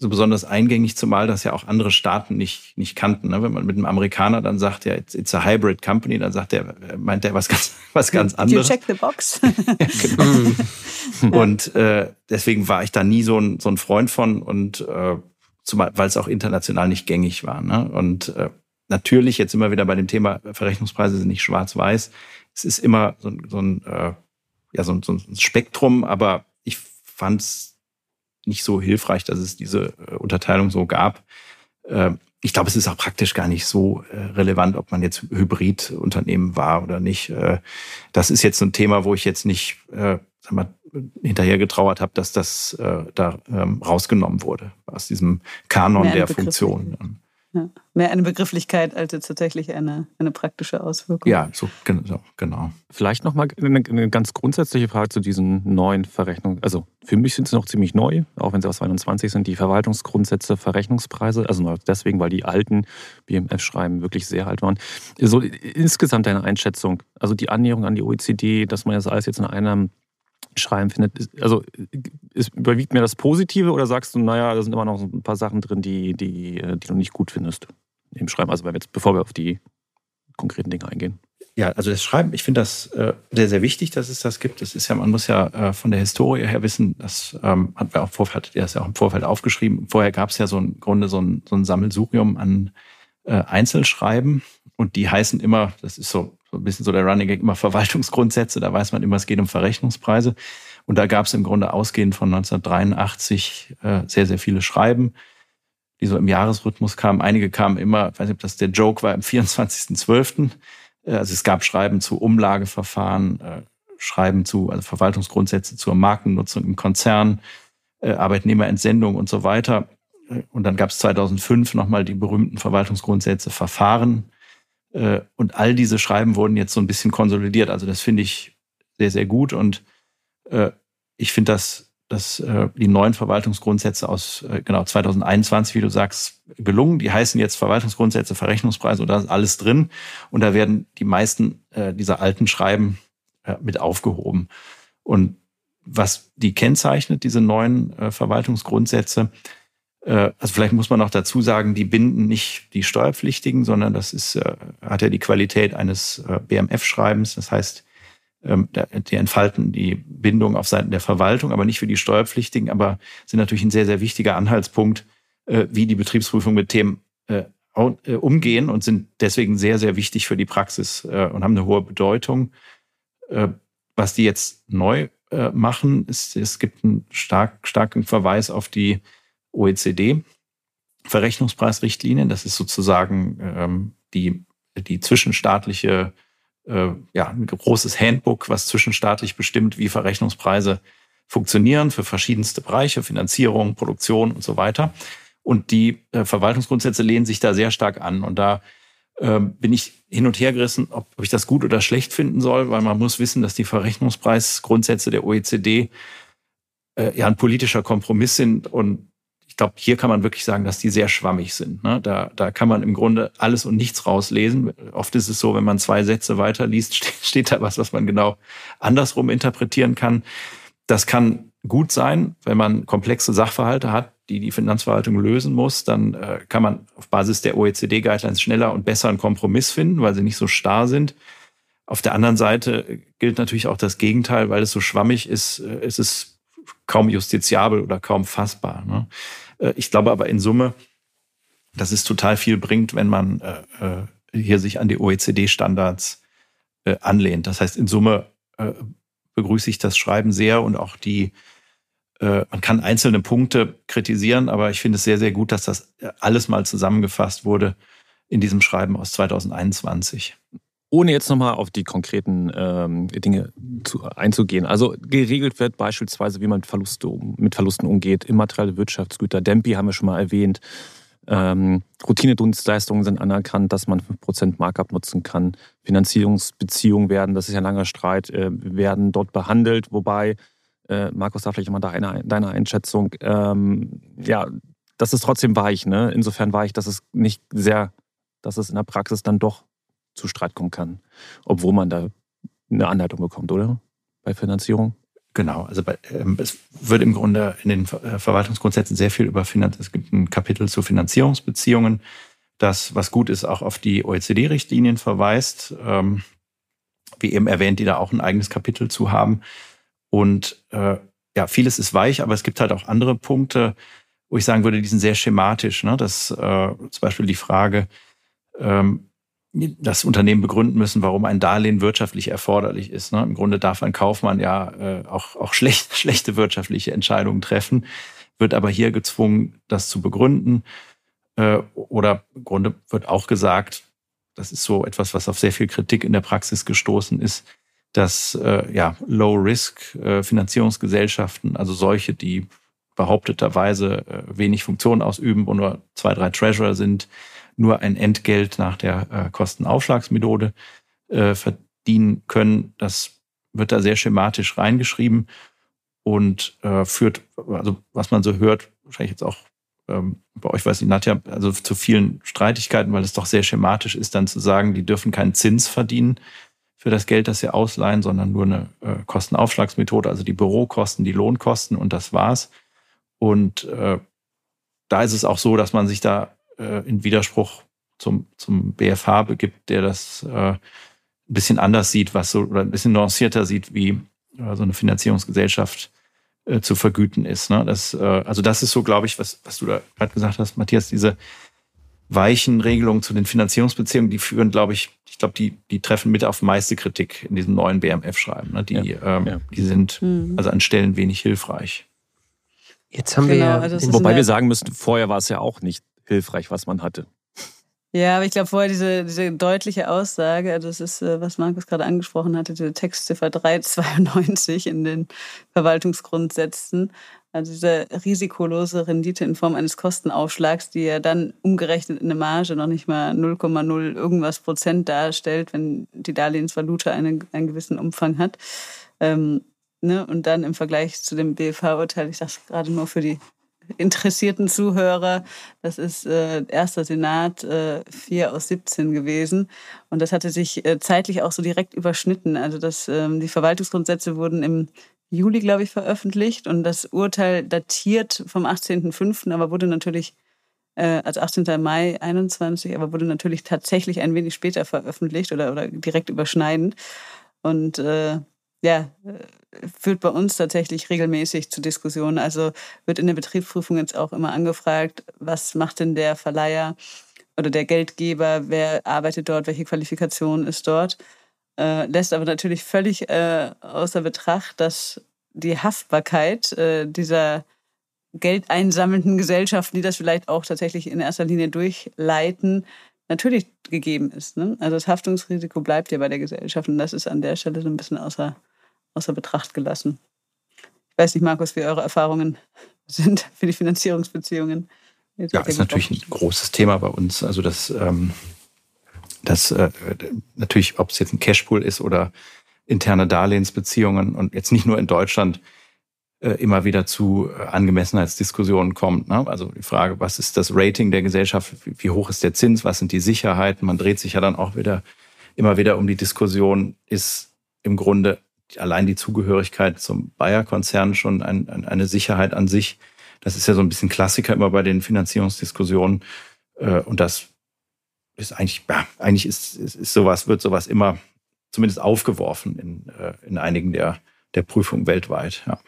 so besonders eingängig, zumal das ja auch andere Staaten nicht, nicht kannten. Ne? Wenn man mit einem Amerikaner dann sagt, ja, it's, it's a hybrid company, dann sagt er, meint er was ganz, (laughs) was ganz anderes. You check the box. (laughs) genau. und äh, deswegen war ich da nie so ein, so ein Freund von und äh, zumal, weil es auch international nicht gängig war. Ne? Und äh, natürlich jetzt immer wieder bei dem Thema Verrechnungspreise sind nicht schwarz-weiß. Es ist immer so, so ein, äh, ja, so, so ein Spektrum, aber ich fand es nicht so hilfreich, dass es diese äh, Unterteilung so gab. Ähm, ich glaube, es ist auch praktisch gar nicht so äh, relevant, ob man jetzt Hybridunternehmen war oder nicht. Äh, das ist jetzt ein Thema, wo ich jetzt nicht sag mal, hinterher getrauert habe, dass das da ähm, rausgenommen wurde aus diesem Kanon der Funktionen. Ja. Mehr eine Begrifflichkeit als jetzt tatsächlich eine, eine praktische Auswirkung. Ja, so genau. Vielleicht nochmal eine, eine ganz grundsätzliche Frage zu diesen neuen Verrechnungen. Also für mich sind sie noch ziemlich neu, auch wenn sie aus 21 sind, die Verwaltungsgrundsätze, Verrechnungspreise. Also nur deswegen, weil die alten BMF-Schreiben wirklich sehr alt waren. So insgesamt deine Einschätzung, also die Annäherung an die OECD, dass man das alles jetzt in einem Schreiben findet. Also ist, überwiegt mir das Positive oder sagst du, naja, da sind immer noch ein paar Sachen drin, die, die, äh, die du nicht gut findest im Schreiben? Also jetzt, bevor wir auf die konkreten Dinge eingehen. Ja, also das Schreiben, ich finde das äh, sehr, sehr wichtig, dass es das gibt. Das ist ja, man muss ja äh, von der Historie her wissen, das ähm, hat wir auch Vorfeld, der ist ja auch im Vorfeld aufgeschrieben. Vorher gab es ja so im Grunde so ein, so ein Sammelsurium an äh, Einzelschreiben und die heißen immer, das ist so so ein bisschen so der Running Gag, immer Verwaltungsgrundsätze, da weiß man immer, es geht um Verrechnungspreise. Und da gab es im Grunde ausgehend von 1983 äh, sehr, sehr viele Schreiben, die so im Jahresrhythmus kamen. Einige kamen immer, ich weiß nicht, ob das der Joke war, am 24.12. Äh, also es gab Schreiben zu Umlageverfahren, äh, Schreiben zu, also Verwaltungsgrundsätze zur Markennutzung im Konzern, äh, Arbeitnehmerentsendung und so weiter. Äh, und dann gab es 2005 nochmal die berühmten Verwaltungsgrundsätze Verfahren, und all diese Schreiben wurden jetzt so ein bisschen konsolidiert. Also das finde ich sehr, sehr gut. Und äh, ich finde, dass, dass äh, die neuen Verwaltungsgrundsätze aus genau 2021, wie du sagst, gelungen. Die heißen jetzt Verwaltungsgrundsätze, Verrechnungspreise und da ist alles drin. Und da werden die meisten dieser alten Schreiben mit aufgehoben. Und was die kennzeichnet, diese neuen Verwaltungsgrundsätze, äh, also vielleicht muss man auch dazu sagen, die binden nicht die Steuerpflichtigen, sondern das ist, äh, hat ja die Qualität eines äh, BMF-Schreibens. Das heißt, ähm, die entfalten die Bindung auf Seiten der Verwaltung, aber nicht für die Steuerpflichtigen, aber sind natürlich ein sehr, sehr wichtiger Anhaltspunkt, wie die Betriebsprüfung mit Themen umgehen und sind deswegen sehr, sehr wichtig für die Praxis und haben eine hohe Bedeutung. Was die jetzt neu machen, ist, es gibt einen stark, starken Verweis auf die OECD Verrechnungspreisrichtlinien. Das ist sozusagen ähm, die, die zwischenstaatliche, äh, ja, ein großes Handbook, was zwischenstaatlich bestimmt, wie Verrechnungspreise funktionieren für verschiedenste Bereiche, Finanzierung, Produktion und so weiter. Und die äh, Verwaltungsgrundsätze lehnen sich da sehr stark an. Und da äh, bin ich hin und her gerissen, ob, ob ich das gut oder schlecht finden soll, weil man muss wissen, dass die Verrechnungspreisgrundsätze der OECD äh, ja ein politischer Kompromiss sind und glaube, hier kann man wirklich sagen, dass die sehr schwammig sind. Ne? Da, da kann man im Grunde alles und nichts rauslesen. Oft ist es so, wenn man zwei Sätze weiterliest, (laughs) steht da was, was man genau andersrum interpretieren kann. Das kann gut sein, wenn man komplexe Sachverhalte hat, die die Finanzverwaltung lösen muss, dann äh, kann man auf Basis der OECD-Guidelines schneller und besser einen Kompromiss finden, weil sie nicht so starr sind. Auf der anderen Seite gilt natürlich auch das Gegenteil, weil es so schwammig ist, äh, ist es kaum justiziabel oder kaum fassbar. Ne? Äh, ich glaube aber in Summe, dass es total viel bringt, wenn man äh, äh, hier sich an die OECD-Standards anlehnt. Das heißt, in Summe begrüße ich das Schreiben sehr und auch die, man kann einzelne Punkte kritisieren, aber ich finde es sehr, sehr gut, dass das alles mal zusammengefasst wurde in diesem Schreiben aus 2021 ohne jetzt nochmal auf die konkreten ähm, Dinge zu, einzugehen. Also geregelt wird beispielsweise, wie man Verluste, mit Verlusten umgeht, immaterielle Wirtschaftsgüter. Dempi haben wir schon mal erwähnt. Ähm, Routinedienstleistungen sind anerkannt, dass man 5% Markup nutzen kann. Finanzierungsbeziehungen werden, das ist ja ein langer Streit, äh, werden dort behandelt. Wobei, äh, Markus, da vielleicht mal deine, deine Einschätzung. Ähm, ja, das ist trotzdem weich. Ne? Insofern weich, dass es nicht sehr, dass es in der Praxis dann doch zu Streit kommen kann, obwohl man da eine Anleitung bekommt, oder? Bei Finanzierung? Genau, also bei, ähm, es wird im Grunde in den äh, Verwaltungsgrundsätzen sehr viel über Finanz, es gibt ein Kapitel zu Finanzierungsbeziehungen, das, was gut ist, auch auf die OECD-Richtlinien verweist, ähm, wie eben erwähnt, die da auch ein eigenes Kapitel zu haben. Und äh, ja, vieles ist weich, aber es gibt halt auch andere Punkte, wo ich sagen würde, die sind sehr schematisch. Ne? Das äh, zum Beispiel die Frage, ähm, das Unternehmen begründen müssen, warum ein Darlehen wirtschaftlich erforderlich ist. Ne? Im Grunde darf ein Kaufmann ja äh, auch, auch schlecht, (laughs) schlechte wirtschaftliche Entscheidungen treffen, wird aber hier gezwungen, das zu begründen. Äh, oder im Grunde wird auch gesagt, das ist so etwas, was auf sehr viel Kritik in der Praxis gestoßen ist, dass äh, ja, Low-Risk-Finanzierungsgesellschaften, also solche, die behaupteterweise äh, wenig Funktion ausüben, wo nur zwei, drei Treasurer sind, nur ein Entgelt nach der äh, Kostenaufschlagsmethode äh, verdienen können. Das wird da sehr schematisch reingeschrieben und äh, führt, also was man so hört, wahrscheinlich jetzt auch ähm, bei euch weiß ich, Nadja, also zu vielen Streitigkeiten, weil es doch sehr schematisch ist, dann zu sagen, die dürfen keinen Zins verdienen für das Geld, das sie ausleihen, sondern nur eine äh, Kostenaufschlagsmethode, also die Bürokosten, die Lohnkosten und das war's. Und äh, da ist es auch so, dass man sich da äh, in Widerspruch zum, zum BFH begibt, der das äh, ein bisschen anders sieht, was so, oder ein bisschen nuancierter sieht, wie äh, so eine Finanzierungsgesellschaft äh, zu vergüten ist. Ne? Das, äh, also das ist so, glaube ich, was, was du da gerade gesagt hast, Matthias, diese weichen Regelungen zu den Finanzierungsbeziehungen, die führen, glaube ich, ich glaube, die, die treffen mit auf meiste Kritik in diesem neuen BMF-Schreiben. Ne? Die, ja, ähm, ja. die sind mhm. also an Stellen wenig hilfreich. Jetzt haben genau, wir ja, also wobei wir sagen müssen, vorher war es ja auch nicht hilfreich, was man hatte. Ja, aber ich glaube vorher diese, diese deutliche Aussage, das ist, äh, was Markus gerade angesprochen hatte, diese Textziffer 392 in den Verwaltungsgrundsätzen, also diese risikolose Rendite in Form eines Kostenaufschlags, die ja dann umgerechnet in eine Marge noch nicht mal 0,0 irgendwas Prozent darstellt, wenn die Darlehensvalute einen, einen gewissen Umfang hat. Ähm, ne? Und dann im Vergleich zu dem BFH-Urteil, ich sage es gerade nur für die interessierten Zuhörer. Das ist äh, erster Senat äh, 4 aus 17 gewesen. Und das hatte sich äh, zeitlich auch so direkt überschnitten. Also das, ähm, die Verwaltungsgrundsätze wurden im Juli, glaube ich, veröffentlicht. Und das Urteil datiert vom 18.05., aber wurde natürlich, äh, also 18. Mai 21, aber wurde natürlich tatsächlich ein wenig später veröffentlicht oder, oder direkt überschneidend. Und äh, ja, führt bei uns tatsächlich regelmäßig zu Diskussionen. Also wird in der Betriebsprüfung jetzt auch immer angefragt, was macht denn der Verleiher oder der Geldgeber, wer arbeitet dort, welche Qualifikation ist dort. Äh, lässt aber natürlich völlig äh, außer Betracht, dass die Haftbarkeit äh, dieser geldeinsammelnden Gesellschaften, die das vielleicht auch tatsächlich in erster Linie durchleiten, natürlich gegeben ist. Ne? Also das Haftungsrisiko bleibt ja bei der Gesellschaft und das ist an der Stelle so ein bisschen außer, außer Betracht gelassen. Ich weiß nicht, Markus, wie eure Erfahrungen sind für die Finanzierungsbeziehungen. ja, ist natürlich ein großes Thema bei uns. Also das, ähm, das äh, natürlich, ob es jetzt ein Cashpool ist oder interne Darlehensbeziehungen und jetzt nicht nur in Deutschland, äh, immer wieder zu äh, Angemessenheitsdiskussionen kommt. Ne? Also die Frage, was ist das Rating der Gesellschaft, wie hoch ist der Zins, was sind die Sicherheiten? Man dreht sich ja dann auch wieder immer wieder um die Diskussion, ist im Grunde allein die Zugehörigkeit zum Bayer-Konzern schon ein, ein, eine Sicherheit an sich. Das ist ja so ein bisschen Klassiker immer bei den Finanzierungsdiskussionen. Äh, und das ist eigentlich, ja, eigentlich ist, ist, ist sowas, wird sowas immer zumindest aufgeworfen in, in einigen der, der Prüfungen weltweit. Ja.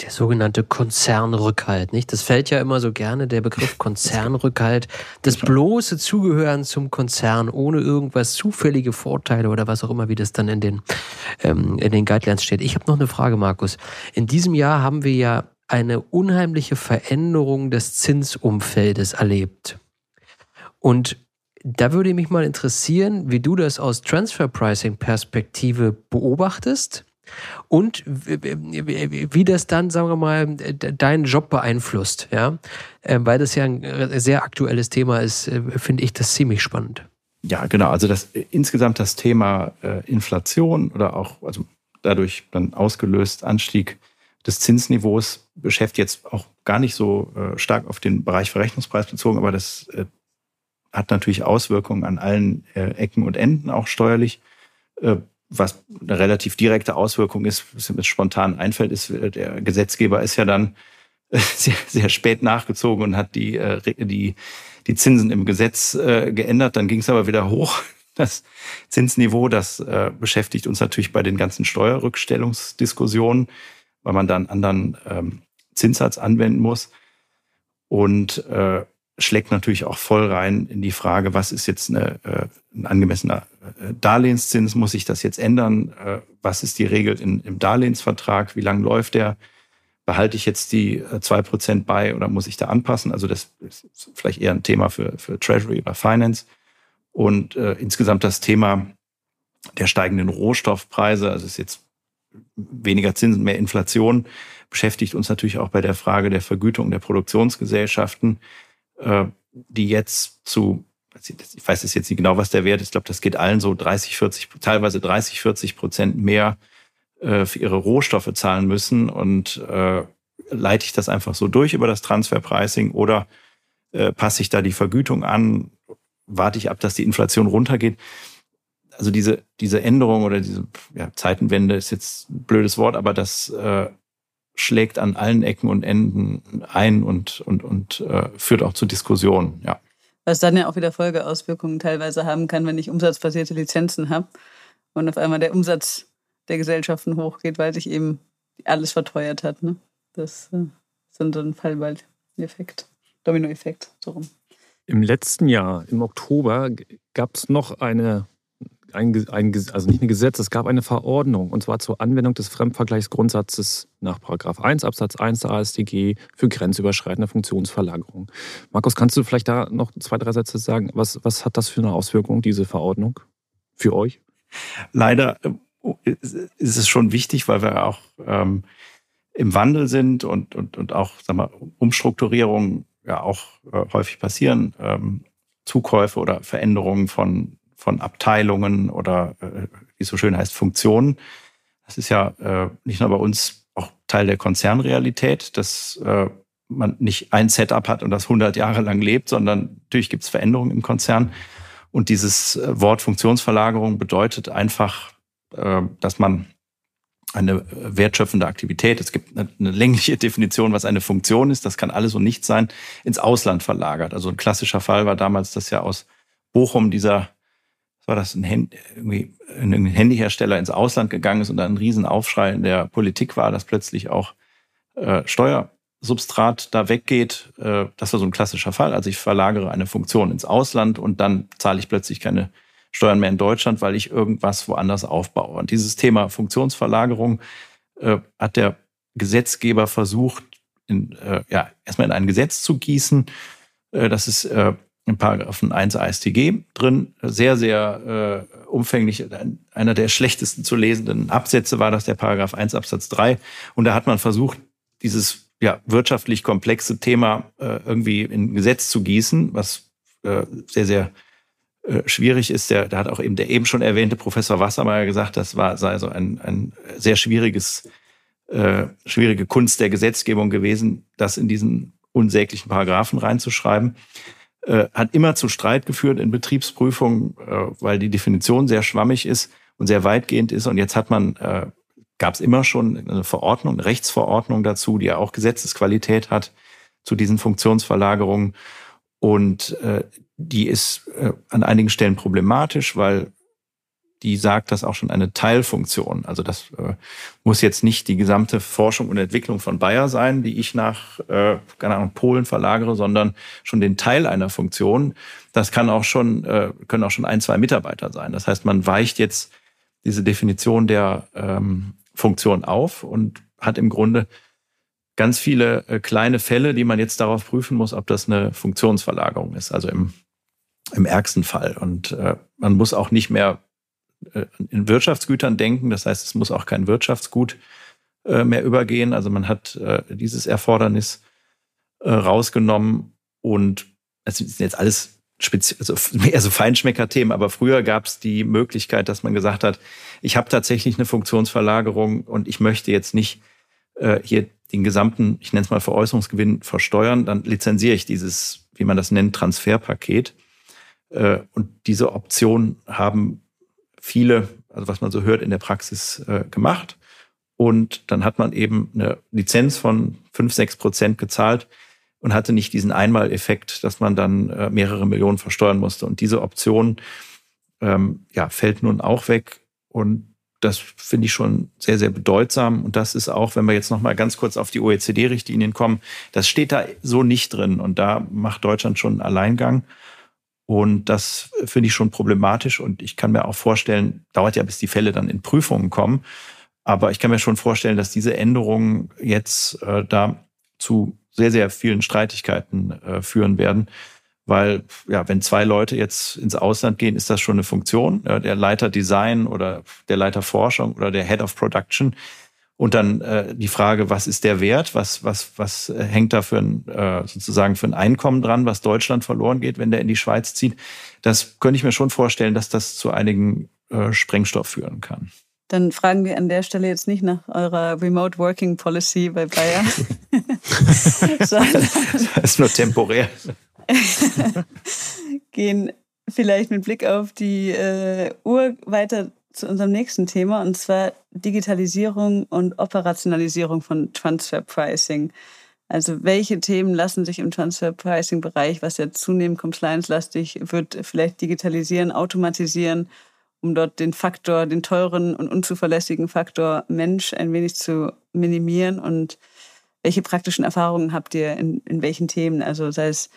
Der sogenannte Konzernrückhalt, nicht? Das fällt ja immer so gerne, der Begriff (laughs) Konzernrückhalt. Das bloße Zugehören zum Konzern ohne irgendwas zufällige Vorteile oder was auch immer, wie das dann in den, ähm, in den Guidelines steht. Ich habe noch eine Frage, Markus. In diesem Jahr haben wir ja eine unheimliche Veränderung des Zinsumfeldes erlebt. Und da würde mich mal interessieren, wie du das aus Transfer Pricing Perspektive beobachtest und wie das dann, sagen wir mal, deinen Job beeinflusst, ja, äh, weil das ja ein sehr aktuelles Thema ist, äh, finde ich das ziemlich spannend. Ja, genau. Also das insgesamt das Thema äh, Inflation oder auch also dadurch dann ausgelöst Anstieg des Zinsniveaus beschäftigt jetzt auch gar nicht so stark auf den Bereich Verrechnungspreis bezogen, aber das hat natürlich Auswirkungen an allen Ecken und Enden, auch steuerlich was eine relativ direkte Auswirkung ist, was mir spontan einfällt, ist, der Gesetzgeber ist ja dann (laughs) sehr, sehr spät nachgezogen und hat die, äh, die, die Zinsen im Gesetz äh, geändert. Dann ging es aber wieder hoch. (laughs) Das Zinsniveau, das äh, beschäftigt uns natürlich bei den ganzen Steuerrückstellungsdiskussionen, weil man dann anderen ähm, Zinssatz anwenden muss. Und äh, schlägt natürlich auch voll rein in die Frage, was ist jetzt eine, äh, ein angemessener äh, Darlehenszins? Muss sich das jetzt ändern? Äh, was ist die Regel in, im Darlehensvertrag? Wie lang läuft der? Behalte ich jetzt die zwei Prozent bei oder muss ich da anpassen? Also das ist vielleicht eher ein Thema für, für Treasury oder Finance. Und äh, insgesamt das Thema der steigenden Rohstoffpreise, also es ist jetzt weniger Zinsen, mehr Inflation, beschäftigt uns natürlich auch bei der Frage der Vergütung der Produktionsgesellschaften. Äh, die jetzt zu, ich weiß jetzt nicht genau, was der Wert ist, ich glaube, das geht allen so 30, 40, teilweise 30, 40 Prozent mehr äh, für ihre Rohstoffe zahlen müssen. Und äh, leite ich das einfach so durch über das Transferpricing oder äh, passe ich da die Vergütung an? Warte ich ab, dass die Inflation runtergeht? Also diese, diese Änderung oder diese ja, Zeitenwende ist jetzt ein blödes Wort, aber das äh, schlägt an allen Ecken und Enden ein und, und, und äh, führt auch zu Diskussionen, ja. Was dann ja auch wieder Folgeauswirkungen teilweise haben kann, wenn ich umsatzbasierte Lizenzen habe und auf einmal der Umsatz der Gesellschaften hochgeht, weil sich eben alles verteuert hat. Ne? Das äh, ist dann so ein Fallball-Effekt, Domino-Effekt, so rum. Im letzten Jahr, im Oktober, gab es noch eine ein, ein, also nicht ein Gesetz, es gab eine Verordnung und zwar zur Anwendung des Fremdvergleichsgrundsatzes nach 1 Absatz 1 der AStG für grenzüberschreitende Funktionsverlagerung. Markus, kannst du vielleicht da noch zwei, drei Sätze sagen? Was, was hat das für eine Auswirkung, diese Verordnung für euch? Leider äh, ist es schon wichtig, weil wir auch ähm, im Wandel sind und, und, und auch Umstrukturierungen ja auch äh, häufig passieren. Ähm, Zukäufe oder Veränderungen von von Abteilungen oder äh, wie es so schön heißt, Funktionen. Das ist ja äh, nicht nur bei uns auch Teil der Konzernrealität, dass äh, man nicht ein Setup hat und das 100 Jahre lang lebt, sondern natürlich gibt es Veränderungen im Konzern. Und dieses Wort Funktionsverlagerung bedeutet einfach, dass man eine wertschöpfende Aktivität, es gibt eine, eine, längliche (laughs) Definition, was eine Funktion ist, das kann alles und nichts sein, ins Ausland verlagert. Also ein klassischer Fall war damals das ja aus Bochum, dieser war das ein, Hand, irgendwie ein Handyhersteller ins Ausland gegangen ist und dann ein Riesenaufschrei in der Politik war, dass plötzlich auch äh, Steuersubstrat da weggeht. Äh, das war so ein klassischer Fall. Also ich verlagere eine Funktion ins Ausland und dann zahle ich plötzlich keine Steuern mehr in Deutschland, weil ich irgendwas woanders aufbaue. Und dieses Thema Funktionsverlagerung äh, hat der Gesetzgeber versucht, in, äh, ja, erstmal in ein Gesetz zu gießen. Äh, das ist im Paragraphen 1 AStG drin. Sehr, sehr äh, umfänglich. Einer der schlechtesten zu lesenden Absätze war das der Paragraph 1 Absatz 3. Und da hat man versucht, dieses ja, wirtschaftlich komplexe Thema äh, irgendwie in Gesetz zu gießen, was äh, sehr, sehr äh, schwierig ist. Der, da hat auch eben der eben schon erwähnte Professor Wassermeier gesagt, das war sei so ein, ein sehr schwieriges, äh, schwierige Kunst der Gesetzgebung gewesen, das in diesen unsäglichen Paragraphen reinzuschreiben. Äh, hat immer zu Streit geführt in Betriebsprüfungen, äh, weil die Definition sehr schwammig ist und sehr weitgehend ist. Und jetzt hat man, äh, gab es immer schon eine Verordnung, eine Rechtsverordnung dazu, die ja auch Gesetzesqualität hat zu diesen Funktionsverlagerungen. Und äh, die ist äh, an einigen Stellen problematisch, weil die sagt, dass auch schon eine Teilfunktion. Also das äh, muss jetzt nicht die gesamte Forschung und Entwicklung von Bayer sein, die ich nach äh, keine Ahnung, Polen verlagere, sondern schon den Teil einer Funktion. Das kann auch schon, äh, können auch schon ein, zwei Mitarbeiter sein. Das heißt, man weicht jetzt diese Definition der ähm, Funktion auf und hat im Grunde ganz viele äh, kleine Fälle, die man jetzt darauf prüfen muss, ob das eine Funktionsverlagerung ist. Also im, im ärgsten Fall. Und äh, man muss auch nicht mehr in Wirtschaftsgütern denken. Das heißt, es muss auch kein Wirtschaftsgut äh, mehr übergehen. Also man hat äh, dieses Erfordernis rausgenommen und es sind jetzt alles speziell, also mehr (laughs) so Feinschmecker-Themen, aber früher gab es die Möglichkeit, dass man gesagt hat, ich habe tatsächlich eine Funktionsverlagerung und ich möchte jetzt nicht äh, hier den gesamten, ich nenne es mal Veräußerungsgewinn versteuern, dann lizenziere ich dieses, wie man das nennt, Transferpaket. Äh, und diese Option haben viele, also was man so hört, in der Praxis äh, gemacht. Und dann hat man eben eine Lizenz von 5, 6 Prozent gezahlt und hatte nicht diesen Einmaleffekt, dass man dann äh, mehrere Millionen versteuern musste. Und diese Option ähm, ja, fällt nun auch weg. Und das finde ich schon sehr, sehr bedeutsam. Und das ist auch, wenn wir jetzt noch mal ganz kurz auf die OECD-Richtlinien kommen, das steht da so nicht drin. Und da macht Deutschland schon einen Alleingang. Und das finde ich schon problematisch. Und ich kann mir auch vorstellen, dauert ja, bis die Fälle dann in Prüfungen kommen. Aber ich kann mir schon vorstellen, dass diese Änderungen jetzt äh, da zu sehr, sehr vielen Streitigkeiten äh, führen werden. Weil, ja, wenn zwei Leute jetzt ins Ausland gehen, ist das schon eine Funktion. Ja, der Leiter Design oder der Leiter Forschung oder der Head of Production. Und dann äh, die Frage, was ist der Wert? Was, was, was äh, hängt da für ein, äh, sozusagen für ein Einkommen dran, was Deutschland verloren geht, wenn der in die Schweiz zieht? Das könnte ich mir schon vorstellen, dass das zu einigen äh, Sprengstoff führen kann. Dann fragen wir an der Stelle jetzt nicht nach eurer Remote Working Policy bei Bayer. (laughs) das ist nur temporär. (laughs) gehen vielleicht mit Blick auf die äh, Uhr weiter zu unserem nächsten Thema und zwar Digitalisierung und Operationalisierung von Transfer Pricing. Also welche Themen lassen sich im Transfer Pricing Bereich, was ja zunehmend compliance-lastig wird, vielleicht digitalisieren, automatisieren, um dort den Faktor, den teuren und unzuverlässigen Faktor Mensch ein wenig zu minimieren und welche praktischen Erfahrungen habt ihr in, in welchen Themen? Also sei es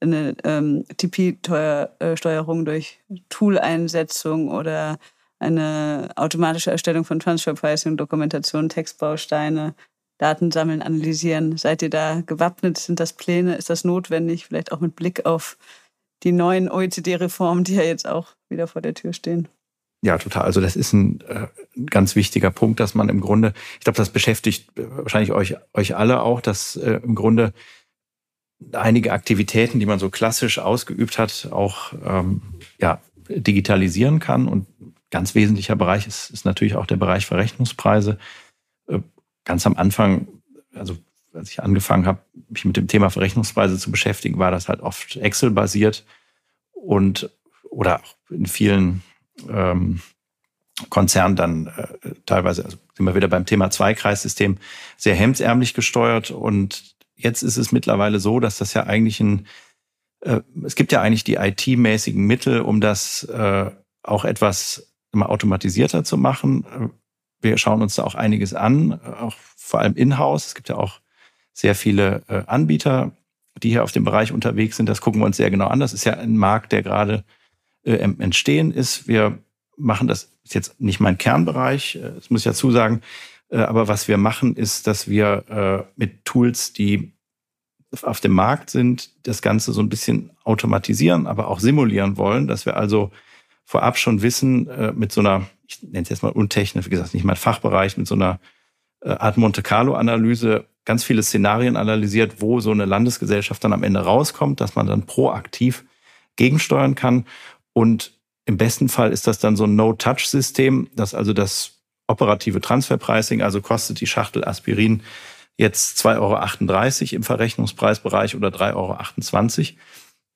eine ähm, TP-Steuerung durch Tool-Einsetzung oder eine automatische Erstellung von Transfer Pricing, Dokumentation, Textbausteine, Daten sammeln, analysieren. Seid ihr da gewappnet? Sind das Pläne? Ist das notwendig? Vielleicht auch mit Blick auf die neuen OECD-Reformen, die ja jetzt auch wieder vor der Tür stehen. Ja, total. Also das ist ein äh, ganz wichtiger Punkt, dass man im Grunde, ich glaube, das beschäftigt äh, wahrscheinlich euch, euch alle auch, dass äh, im Grunde einige Aktivitäten, die man so klassisch ausgeübt hat, auch ähm, ja, digitalisieren kann. Und ganz wesentlicher Bereich ist, ist natürlich auch der Bereich Verrechnungspreise. Äh, ganz am Anfang, also als ich angefangen habe, mich mit dem Thema Verrechnungspreise zu beschäftigen, war das halt oft Excel-basiert und oder auch in vielen ähm, Konzernen dann äh, teilweise, also sind wir wieder beim Thema Zweikreissystem, sehr hemdsärmlich gesteuert und jetzt ist es mittlerweile so, dass das ja eigentlich ein, äh, es gibt ja eigentlich die IT-mäßigen Mittel, um das äh, auch etwas immer automatisierter zu machen. Wir schauen uns da auch einiges an, auch vor allem in-house. Es gibt ja auch sehr viele äh, Anbieter, die hier auf dem Bereich unterwegs sind. Das gucken wir uns sehr genau an. Das ist ja ein Markt, der gerade äh, entstehen ist. Wir machen das, ist jetzt nicht mein Kernbereich, äh, das muss ich dazu sagen, aber was wir machen, ist, dass wir mit Tools, die auf dem Markt sind, das Ganze so ein bisschen automatisieren, aber auch simulieren wollen, dass wir also vorab schon wissen, äh, mit so einer, ich nenne es jetzt mal untechnisch, wie gesagt, nicht mein Fachbereich, mit so einer Art Monte Carlo-Analyse ganz viele Szenarien analysiert, wo so eine Landesgesellschaft dann am Ende rauskommt, dass man dann proaktiv gegensteuern kann. Und im besten Fall ist das dann so ein No-Touch-System, dass also das operative Transferpricing, also kostet die Schachtel Aspirin jetzt 2,38 Euro im Verrechnungspreisbereich oder 3,28 Euro.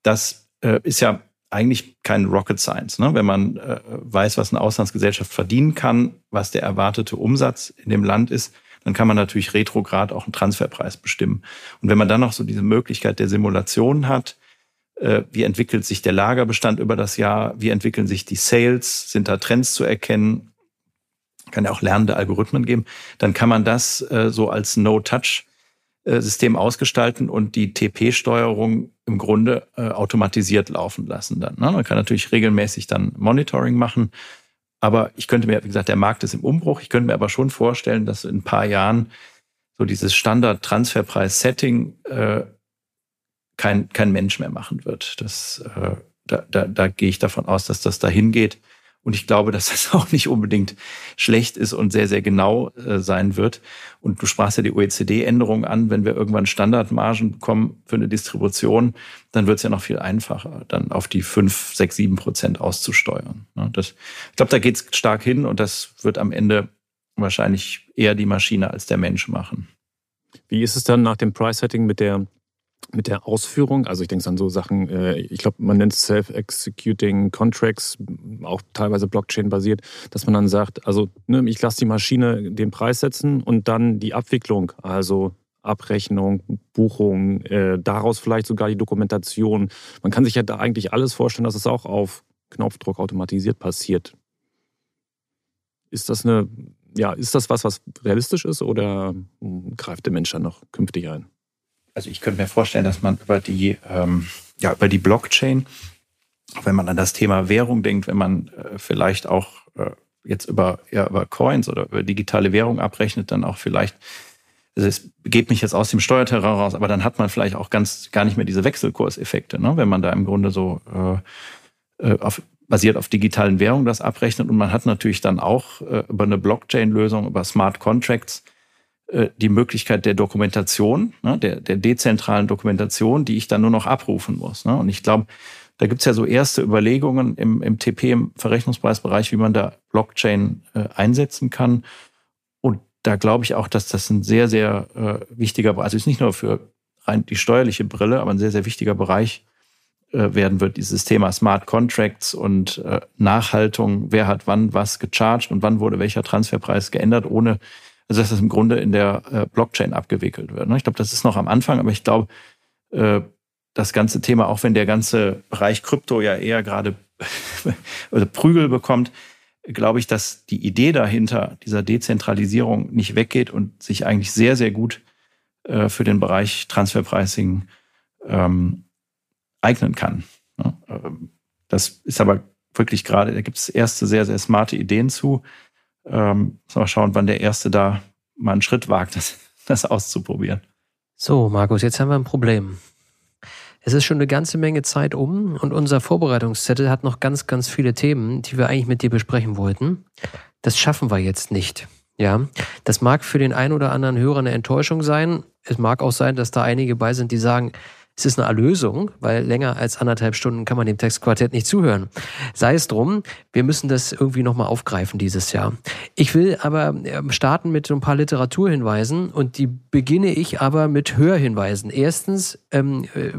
Das äh, ist ja eigentlich kein Rocket Science. Ne? Wenn man äh, weiß, was eine Auslandsgesellschaft verdienen kann, was der erwartete Umsatz in dem Land ist, dann kann man natürlich retrograd auch einen Transferpreis bestimmen. Und wenn man dann noch so diese Möglichkeit der Simulation hat, äh, wie entwickelt sich der Lagerbestand über das Jahr, wie entwickeln sich die Sales, sind da Trends zu erkennen, kann ja auch lernende Algorithmen geben, dann kann man das äh, so als No-Touch-System ausgestalten und die TP-Steuerung im Grunde äh, automatisiert laufen lassen dann. Ne? Man kann natürlich regelmäßig dann Monitoring machen. Aber ich könnte mir, wie gesagt, der Markt ist im Umbruch. Ich könnte mir aber schon vorstellen, dass in ein paar Jahren so dieses Standard-Transferpreis-Setting äh, kein, kein Mensch mehr machen wird. Das, äh, da, da, da gehe ich davon aus, dass das dahin geht. Und ich glaube, dass das (laughs) auch nicht unbedingt schlecht ist und sehr, sehr genau äh, sein wird. Und du sprachst ja die OECD-Änderung an. Wenn wir irgendwann Standardmargen bekommen für eine Distribution, dann wird es ja noch viel einfacher, dann auf die fünf, sechs, sieben Prozent auszusteuern. Ne, das, ich glaube, da geht es stark hin und das wird am Ende wahrscheinlich eher die Maschine als der Mensch machen. Wie ist es dann nach dem Price-Setting mit der mit der Ausführung, also ich denke an so Sachen, äh, ich glaube, man nennt es Self-Executing Contracts, auch teilweise Blockchain-basiert, dass man dann sagt, also ne, ich lasse die Maschine den Preis setzen und dann die Abwicklung, also Abrechnung, Buchung, äh, daraus vielleicht sogar die Dokumentation. Man kann sich ja da eigentlich alles vorstellen, dass es auch auf Knopfdruck automatisiert passiert. Ist das eine, ja, ist das was, was realistisch ist oder hm, greift der Mensch dann noch künftig ein? Also ich könnte mir vorstellen, dass man über die, ähm, ja, über die Blockchain, wenn man an das Thema Währung denkt, wenn man äh, vielleicht auch äh, jetzt über, ja, über Coins oder über digitale Währung abrechnet, dann auch vielleicht, also es geht mich jetzt aus dem Steuerterror raus, aber dann hat man vielleicht auch ganz gar nicht mehr diese Wechselkurseffekte, ne? wenn man da im Grunde so äh, äh auf, basiert auf digitalen Währungen das abrechnet und man hat natürlich dann auch äh, über eine Blockchain-Lösung, über Smart Contracts die Möglichkeit der Dokumentation, ne, der, der dezentralen Dokumentation, die ich dann nur noch abrufen muss. Ne? Und ich glaube, da gibt's ja so erste Überlegungen im, im TP, im Verrechnungspreisbereich, wie man da Blockchain äh, einsetzen kann. Und da glaube ich auch, dass das ein sehr, sehr äh, wichtiger, also ist nicht nur für rein die steuerliche Brille, aber ein sehr, sehr wichtiger Bereich äh, werden wird, dieses Thema Smart Contracts und äh, Nachhaltung, wer hat wann was gecharged und wann wurde welcher Transferpreis geändert, ohne also dass das im Grunde in der äh, Blockchain abgewickelt wird. Ne? Ich glaube, das ist noch am Anfang, aber ich glaube, äh, das ganze Thema, auch wenn der ganze Bereich Krypto ja eher gerade (laughs) Prügel bekommt, glaube ich, dass die Idee dahinter dieser Dezentralisierung nicht weggeht und sich eigentlich sehr, sehr gut äh, für den Bereich Transferpricing ähm, eignen kann. Ne? Ähm, das ist aber wirklich gerade, da gibt es erste sehr, sehr smarte Ideen zu. Ähm, mal schauen, wann der Erste da mal einen Schritt wagt, (laughs) das, das auszuprobieren. So, Markus, jetzt haben wir ein Problem. Es ist schon eine ganze Menge Zeit um und unser Vorbereitungszettel hat noch ganz, ganz viele Themen, die wir eigentlich mit dir besprechen wollten. Das schaffen wir jetzt nicht. Ja, das mag für den einen oder anderen Hörer eine Enttäuschung sein. Es mag auch sein, dass da einige bei sind, die sagen, es ist eine Erlösung, weil länger als anderthalb Stunden kann man dem Textquartett nicht zuhören. Sei es drum, wir müssen das irgendwie nochmal aufgreifen dieses Jahr. Ich will aber ähm, starten mit ein paar Literaturhinweisen und die beginne ich aber mit Hörhinweisen. Erstens ähm, äh,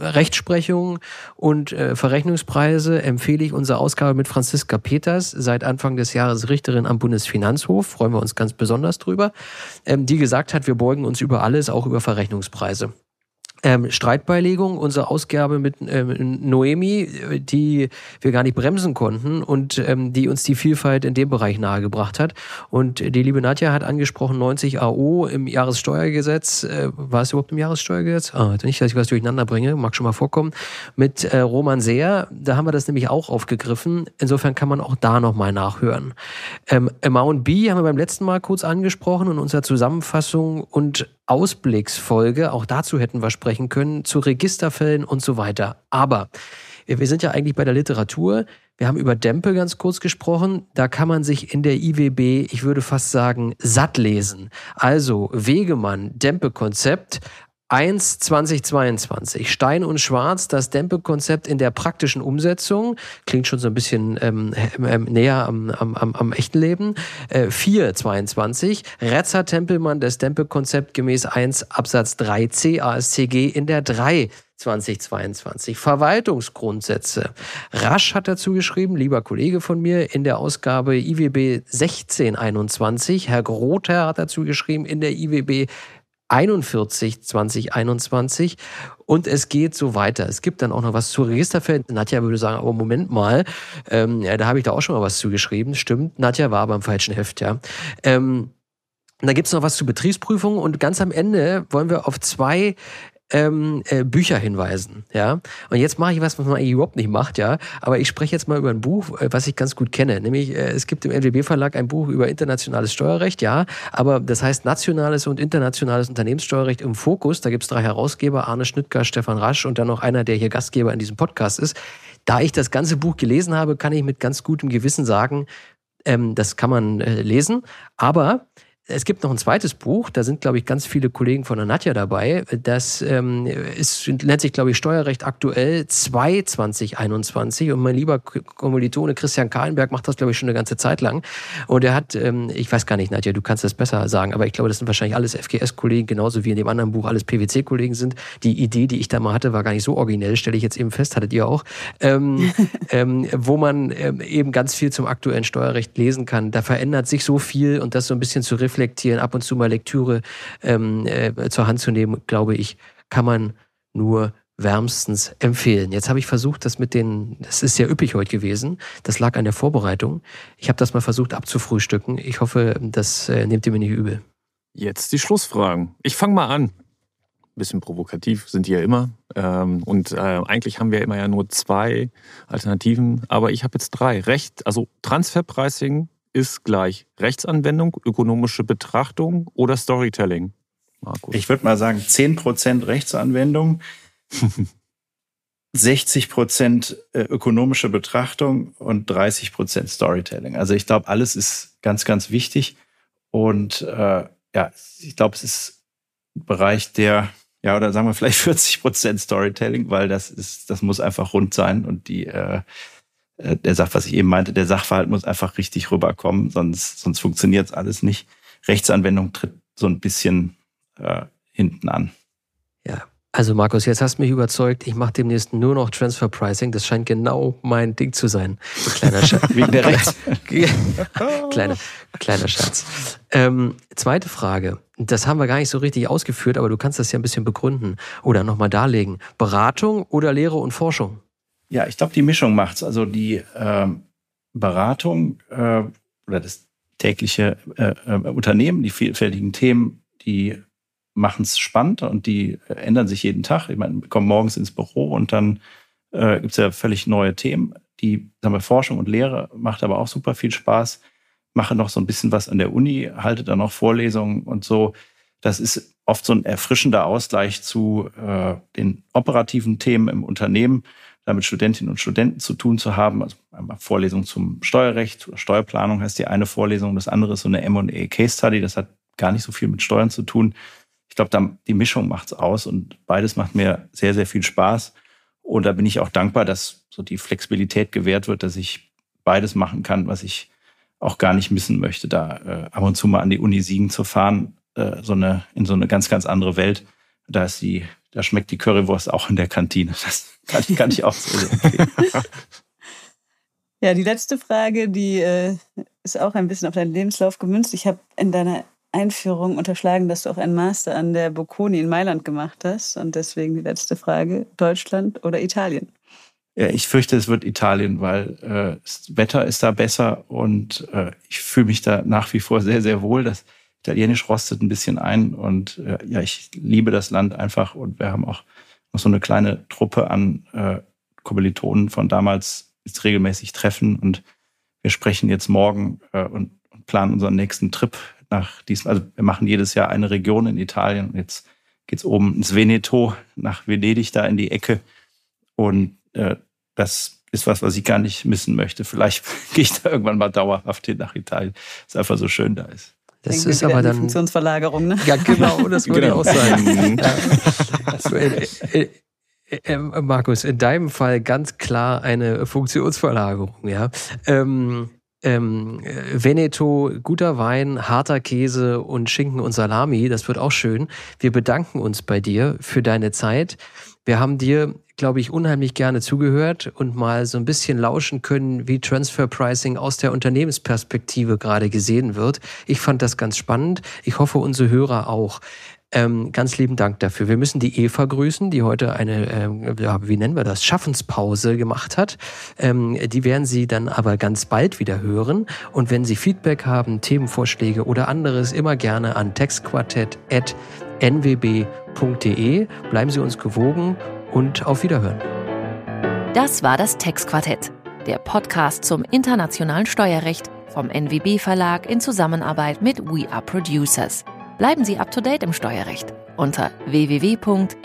Rechtsprechung und äh, Verrechnungspreise empfehle ich unsere Ausgabe mit Franziska Peters, seit Anfang des Jahres Richterin am Bundesfinanzhof, freuen wir uns ganz besonders drüber, ähm, die gesagt hat, wir beugen uns über alles, auch über Verrechnungspreise ähm, Streitbeilegung, unsere Ausgabe mit ähm, Noemi, die wir gar nicht bremsen konnten und ähm, die uns die Vielfalt in dem Bereich nahegebracht hat. Und die liebe Nadja hat angesprochen 90 AO im Jahressteuergesetz. Äh, war es überhaupt im Jahressteuergesetz? Ah, nicht, dass ich was durcheinander bringe, mag schon mal vorkommen. Mit äh, Roman Seer, da haben wir das nämlich auch aufgegriffen. Insofern kann man auch da nochmal nachhören. Ähm, Amount B haben wir beim letzten Mal kurz angesprochen in unserer Zusammenfassung und Ausblicksfolge, auch dazu hätten wir sprechen können, zu Registerfällen und so weiter. Aber wir sind ja eigentlich bei der Literatur. Wir haben über Dempe ganz kurz gesprochen. Da kann man sich in der IWB, ich würde fast sagen, satt lesen. Also Wegemann, Dempe-Konzept, 1 2022. Stein und Schwarz, das Dempe-Konzept in der praktischen Umsetzung. Klingt schon so ein bisschen ähm, ähm, näher am, am, am, am echten Leben. Äh, 4 22. Retzer Tempelmann, das Dempe-Konzept gemäß 1 Absatz 3c ASCG in der 3 2022. Verwaltungsgrundsätze. Rasch hat dazu geschrieben, lieber Kollege von mir, in der Ausgabe IWB 1621. Herr Grother hat dazu geschrieben, in der IWB 41 2021 und es geht so weiter. Es gibt dann auch noch was zu Registerfeld. Nadja würde sagen, aber Moment mal, ähm, ja, da habe ich da auch schon mal was zugeschrieben. Stimmt, Nadja war aber im falschen Heft, ja. Ähm, da gibt's noch was zu Betriebsprüfungen und ganz am Ende wollen wir auf zwei ähm, äh, Bücher hinweisen, ja. Und jetzt mache ich was, was man eigentlich überhaupt nicht macht, ja. Aber ich spreche jetzt mal über ein Buch, äh, was ich ganz gut kenne. Nämlich, äh, es gibt im LWB Verlag ein Buch über internationales Steuerrecht, ja. Aber das heißt nationales und internationales Unternehmenssteuerrecht im Fokus. Da gibt es drei Herausgeber, Arne Schnittger, Stefan Rasch und dann noch einer, der hier Gastgeber in diesem Podcast ist. Da ich das ganze Buch gelesen habe, kann ich mit ganz gutem Gewissen sagen, ähm, das kann man äh, lesen. Aber es gibt noch ein zweites Buch, da sind, glaube ich, ganz viele Kollegen von der Nadja dabei. Das ähm, ist, nennt sich, glaube ich, Steuerrecht aktuell 2 2021. Und mein lieber Kommilitone Christian Kahlenberg macht das, glaube ich, schon eine ganze Zeit lang. Und er hat, ähm, ich weiß gar nicht, Nadja, du kannst das besser sagen, aber ich glaube, das sind wahrscheinlich alles FGS-Kollegen, genauso wie in dem anderen Buch alles PwC-Kollegen sind. Die Idee, die ich da mal hatte, war gar nicht so originell, stelle ich jetzt eben fest, hattet ihr auch. Ähm, (laughs) ähm, wo man ähm, eben ganz viel zum aktuellen Steuerrecht lesen kann. Da verändert sich so viel und das so ein bisschen zu reflektieren reflektieren, ab und zu mal Lektüre ähm, äh, zur Hand zu nehmen, glaube ich, kann man nur wärmstens empfehlen. Jetzt habe ich versucht, das mit den, das ist sehr üppig heute gewesen, das lag an der Vorbereitung. Ich habe das mal versucht abzufrühstücken. Ich hoffe, das äh, nehmt ihr mir nicht übel. Jetzt die Schlussfragen. Ich fange mal an. Bisschen provokativ sind die ja immer. Ähm, und äh, eigentlich haben wir immer ja nur zwei Alternativen, aber ich habe jetzt drei. Recht, also Transferpricing ist gleich Rechtsanwendung, ökonomische Betrachtung oder Storytelling? Markus. Ich würde mal sagen 10% Rechtsanwendung, (laughs) 60% äh, ökonomische Betrachtung und 30% Storytelling. Also ich glaube, alles ist ganz, ganz wichtig. Und äh, ja, ich glaube, es ist ein Bereich der, ja, oder sagen wir vielleicht (laughs) 40% Storytelling, weil das ist, das muss einfach rund sein und die äh, äh, der sagt, was ich eben meinte, der Sachverhalt muss einfach richtig rüberkommen, sonst, sonst funktioniert es alles nicht. Rechtsanwendung tritt so ein bisschen äh, hinten an. Ja, also Markus, jetzt hast du mich überzeugt, ich mache demnächst nur noch Transfer Pricing. Das scheint genau mein Ding zu sein. Kleiner Schatz. (laughs) Wegen der Rechts. (laughs) kleiner, kleiner Schatz. Ähm, zweite Frage. Das haben wir gar nicht so richtig ausgeführt, aber du kannst das ja ein bisschen begründen oder nochmal darlegen. Beratung oder Lehre und Forschung? Ja, ich glaube, die Mischung macht's. Also die ähm, Beratung äh, oder das tägliche äh, äh, Unternehmen, die vielfältigen Themen, die machen es spannend und die äh, ändern sich jeden Tag. Ich meine, wir kommen morgens ins Büro und dann äh, gibt es ja völlig neue Themen. Die sagen wir, Forschung und Lehre macht aber auch super viel Spaß. Mache noch so ein bisschen was an der Uni, halte da noch Vorlesungen und so. Das ist oft so ein erfrischender Ausgleich zu äh, den operativen Themen im Unternehmen mit Studentinnen und Studenten zu tun zu haben. Also einmal Vorlesung zum Steuerrecht oder Steuerplanung heißt die eine Vorlesung, das andere ist so eine M&A Case Study, das hat gar nicht so viel mit Steuern zu tun. Ich glaube, die Mischung macht's aus und beides macht mir sehr, sehr viel Spaß. Und da bin ich auch dankbar, dass so die Flexibilität gewährt wird, dass ich beides machen kann, was ich auch gar nicht missen möchte, da äh, ab und zu mal an die Uni Siegen zu fahren, äh, so eine, in so eine ganz, ganz andere Welt. Da ist die da schmeckt die Currywurst auch in der Kantine. Das kann ich, kann ich auch so empfehlen. (laughs) Ja, die letzte Frage, die äh, ist auch ein bisschen auf deinen Lebenslauf gemünzt. Ich habe in deiner Einführung unterschlagen, dass du auch einen Master an der Bocconi in Mailand gemacht hast. Und deswegen die letzte Frage, Deutschland oder Italien? Ja, ich fürchte, es wird Italien, weil äh, das Wetter ist da besser und äh, ich fühle mich da nach wie vor sehr, sehr wohl. Das Italienisch rostet ein bisschen ein und äh, ja, ich liebe das Land einfach und wir haben auch noch so eine kleine Truppe an äh, Kommilitonen von damals jetzt regelmäßig treffen und wir sprechen jetzt morgen äh, und, und planen unseren nächsten Trip nach diesem, also wir machen jedes Jahr eine Region in Italien und jetzt geht's oben ins Veneto, nach Venedig da in die Ecke und äh, das ist was, was ich gar nicht missen möchte. Vielleicht (laughs) gehe ich da irgendwann mal dauerhaft hin nach Italien, es einfach so schön da ist. Das Denken ist aber dann. Funktionsverlagerung, ne? Ja, genau, (laughs) das würde genau. ich auch sagen. (laughs) ja. Äh, äh, äh, Markus, in deinem Fall ganz klar eine Funktionsverlagerung, ja. Ähm, ähm, Veneto, guter Wein, harter Käse und Schinken und Salami, das wird auch schön. Wir bedanken uns bei dir für deine Zeit. Wir haben dir glaube ich, unheimlich gerne zugehört und mal so ein bisschen lauschen können, wie Transfer Pricing aus der Unternehmensperspektive gerade gesehen wird. Ich fand das ganz spannend. Ich hoffe, unsere Hörer auch. Ähm, ganz lieben Dank dafür. Wir müssen die Eva grüßen, die heute eine, äh, ja, wie nennen wir das, Schaffenspause gemacht hat. Ähm, die werden Sie dann aber ganz bald wieder hören. Und wenn Sie Feedback haben, Themenvorschläge oder anderes, immer gerne an textquartett.nwb.de. Bleiben Sie uns gewogen und auf Wiederhören. Das war das Textquartett, der Podcast zum internationalen Steuerrecht vom NWB Verlag in Zusammenarbeit mit We Are Producers. Bleiben Sie up to date im Steuerrecht unter www.nwb.de.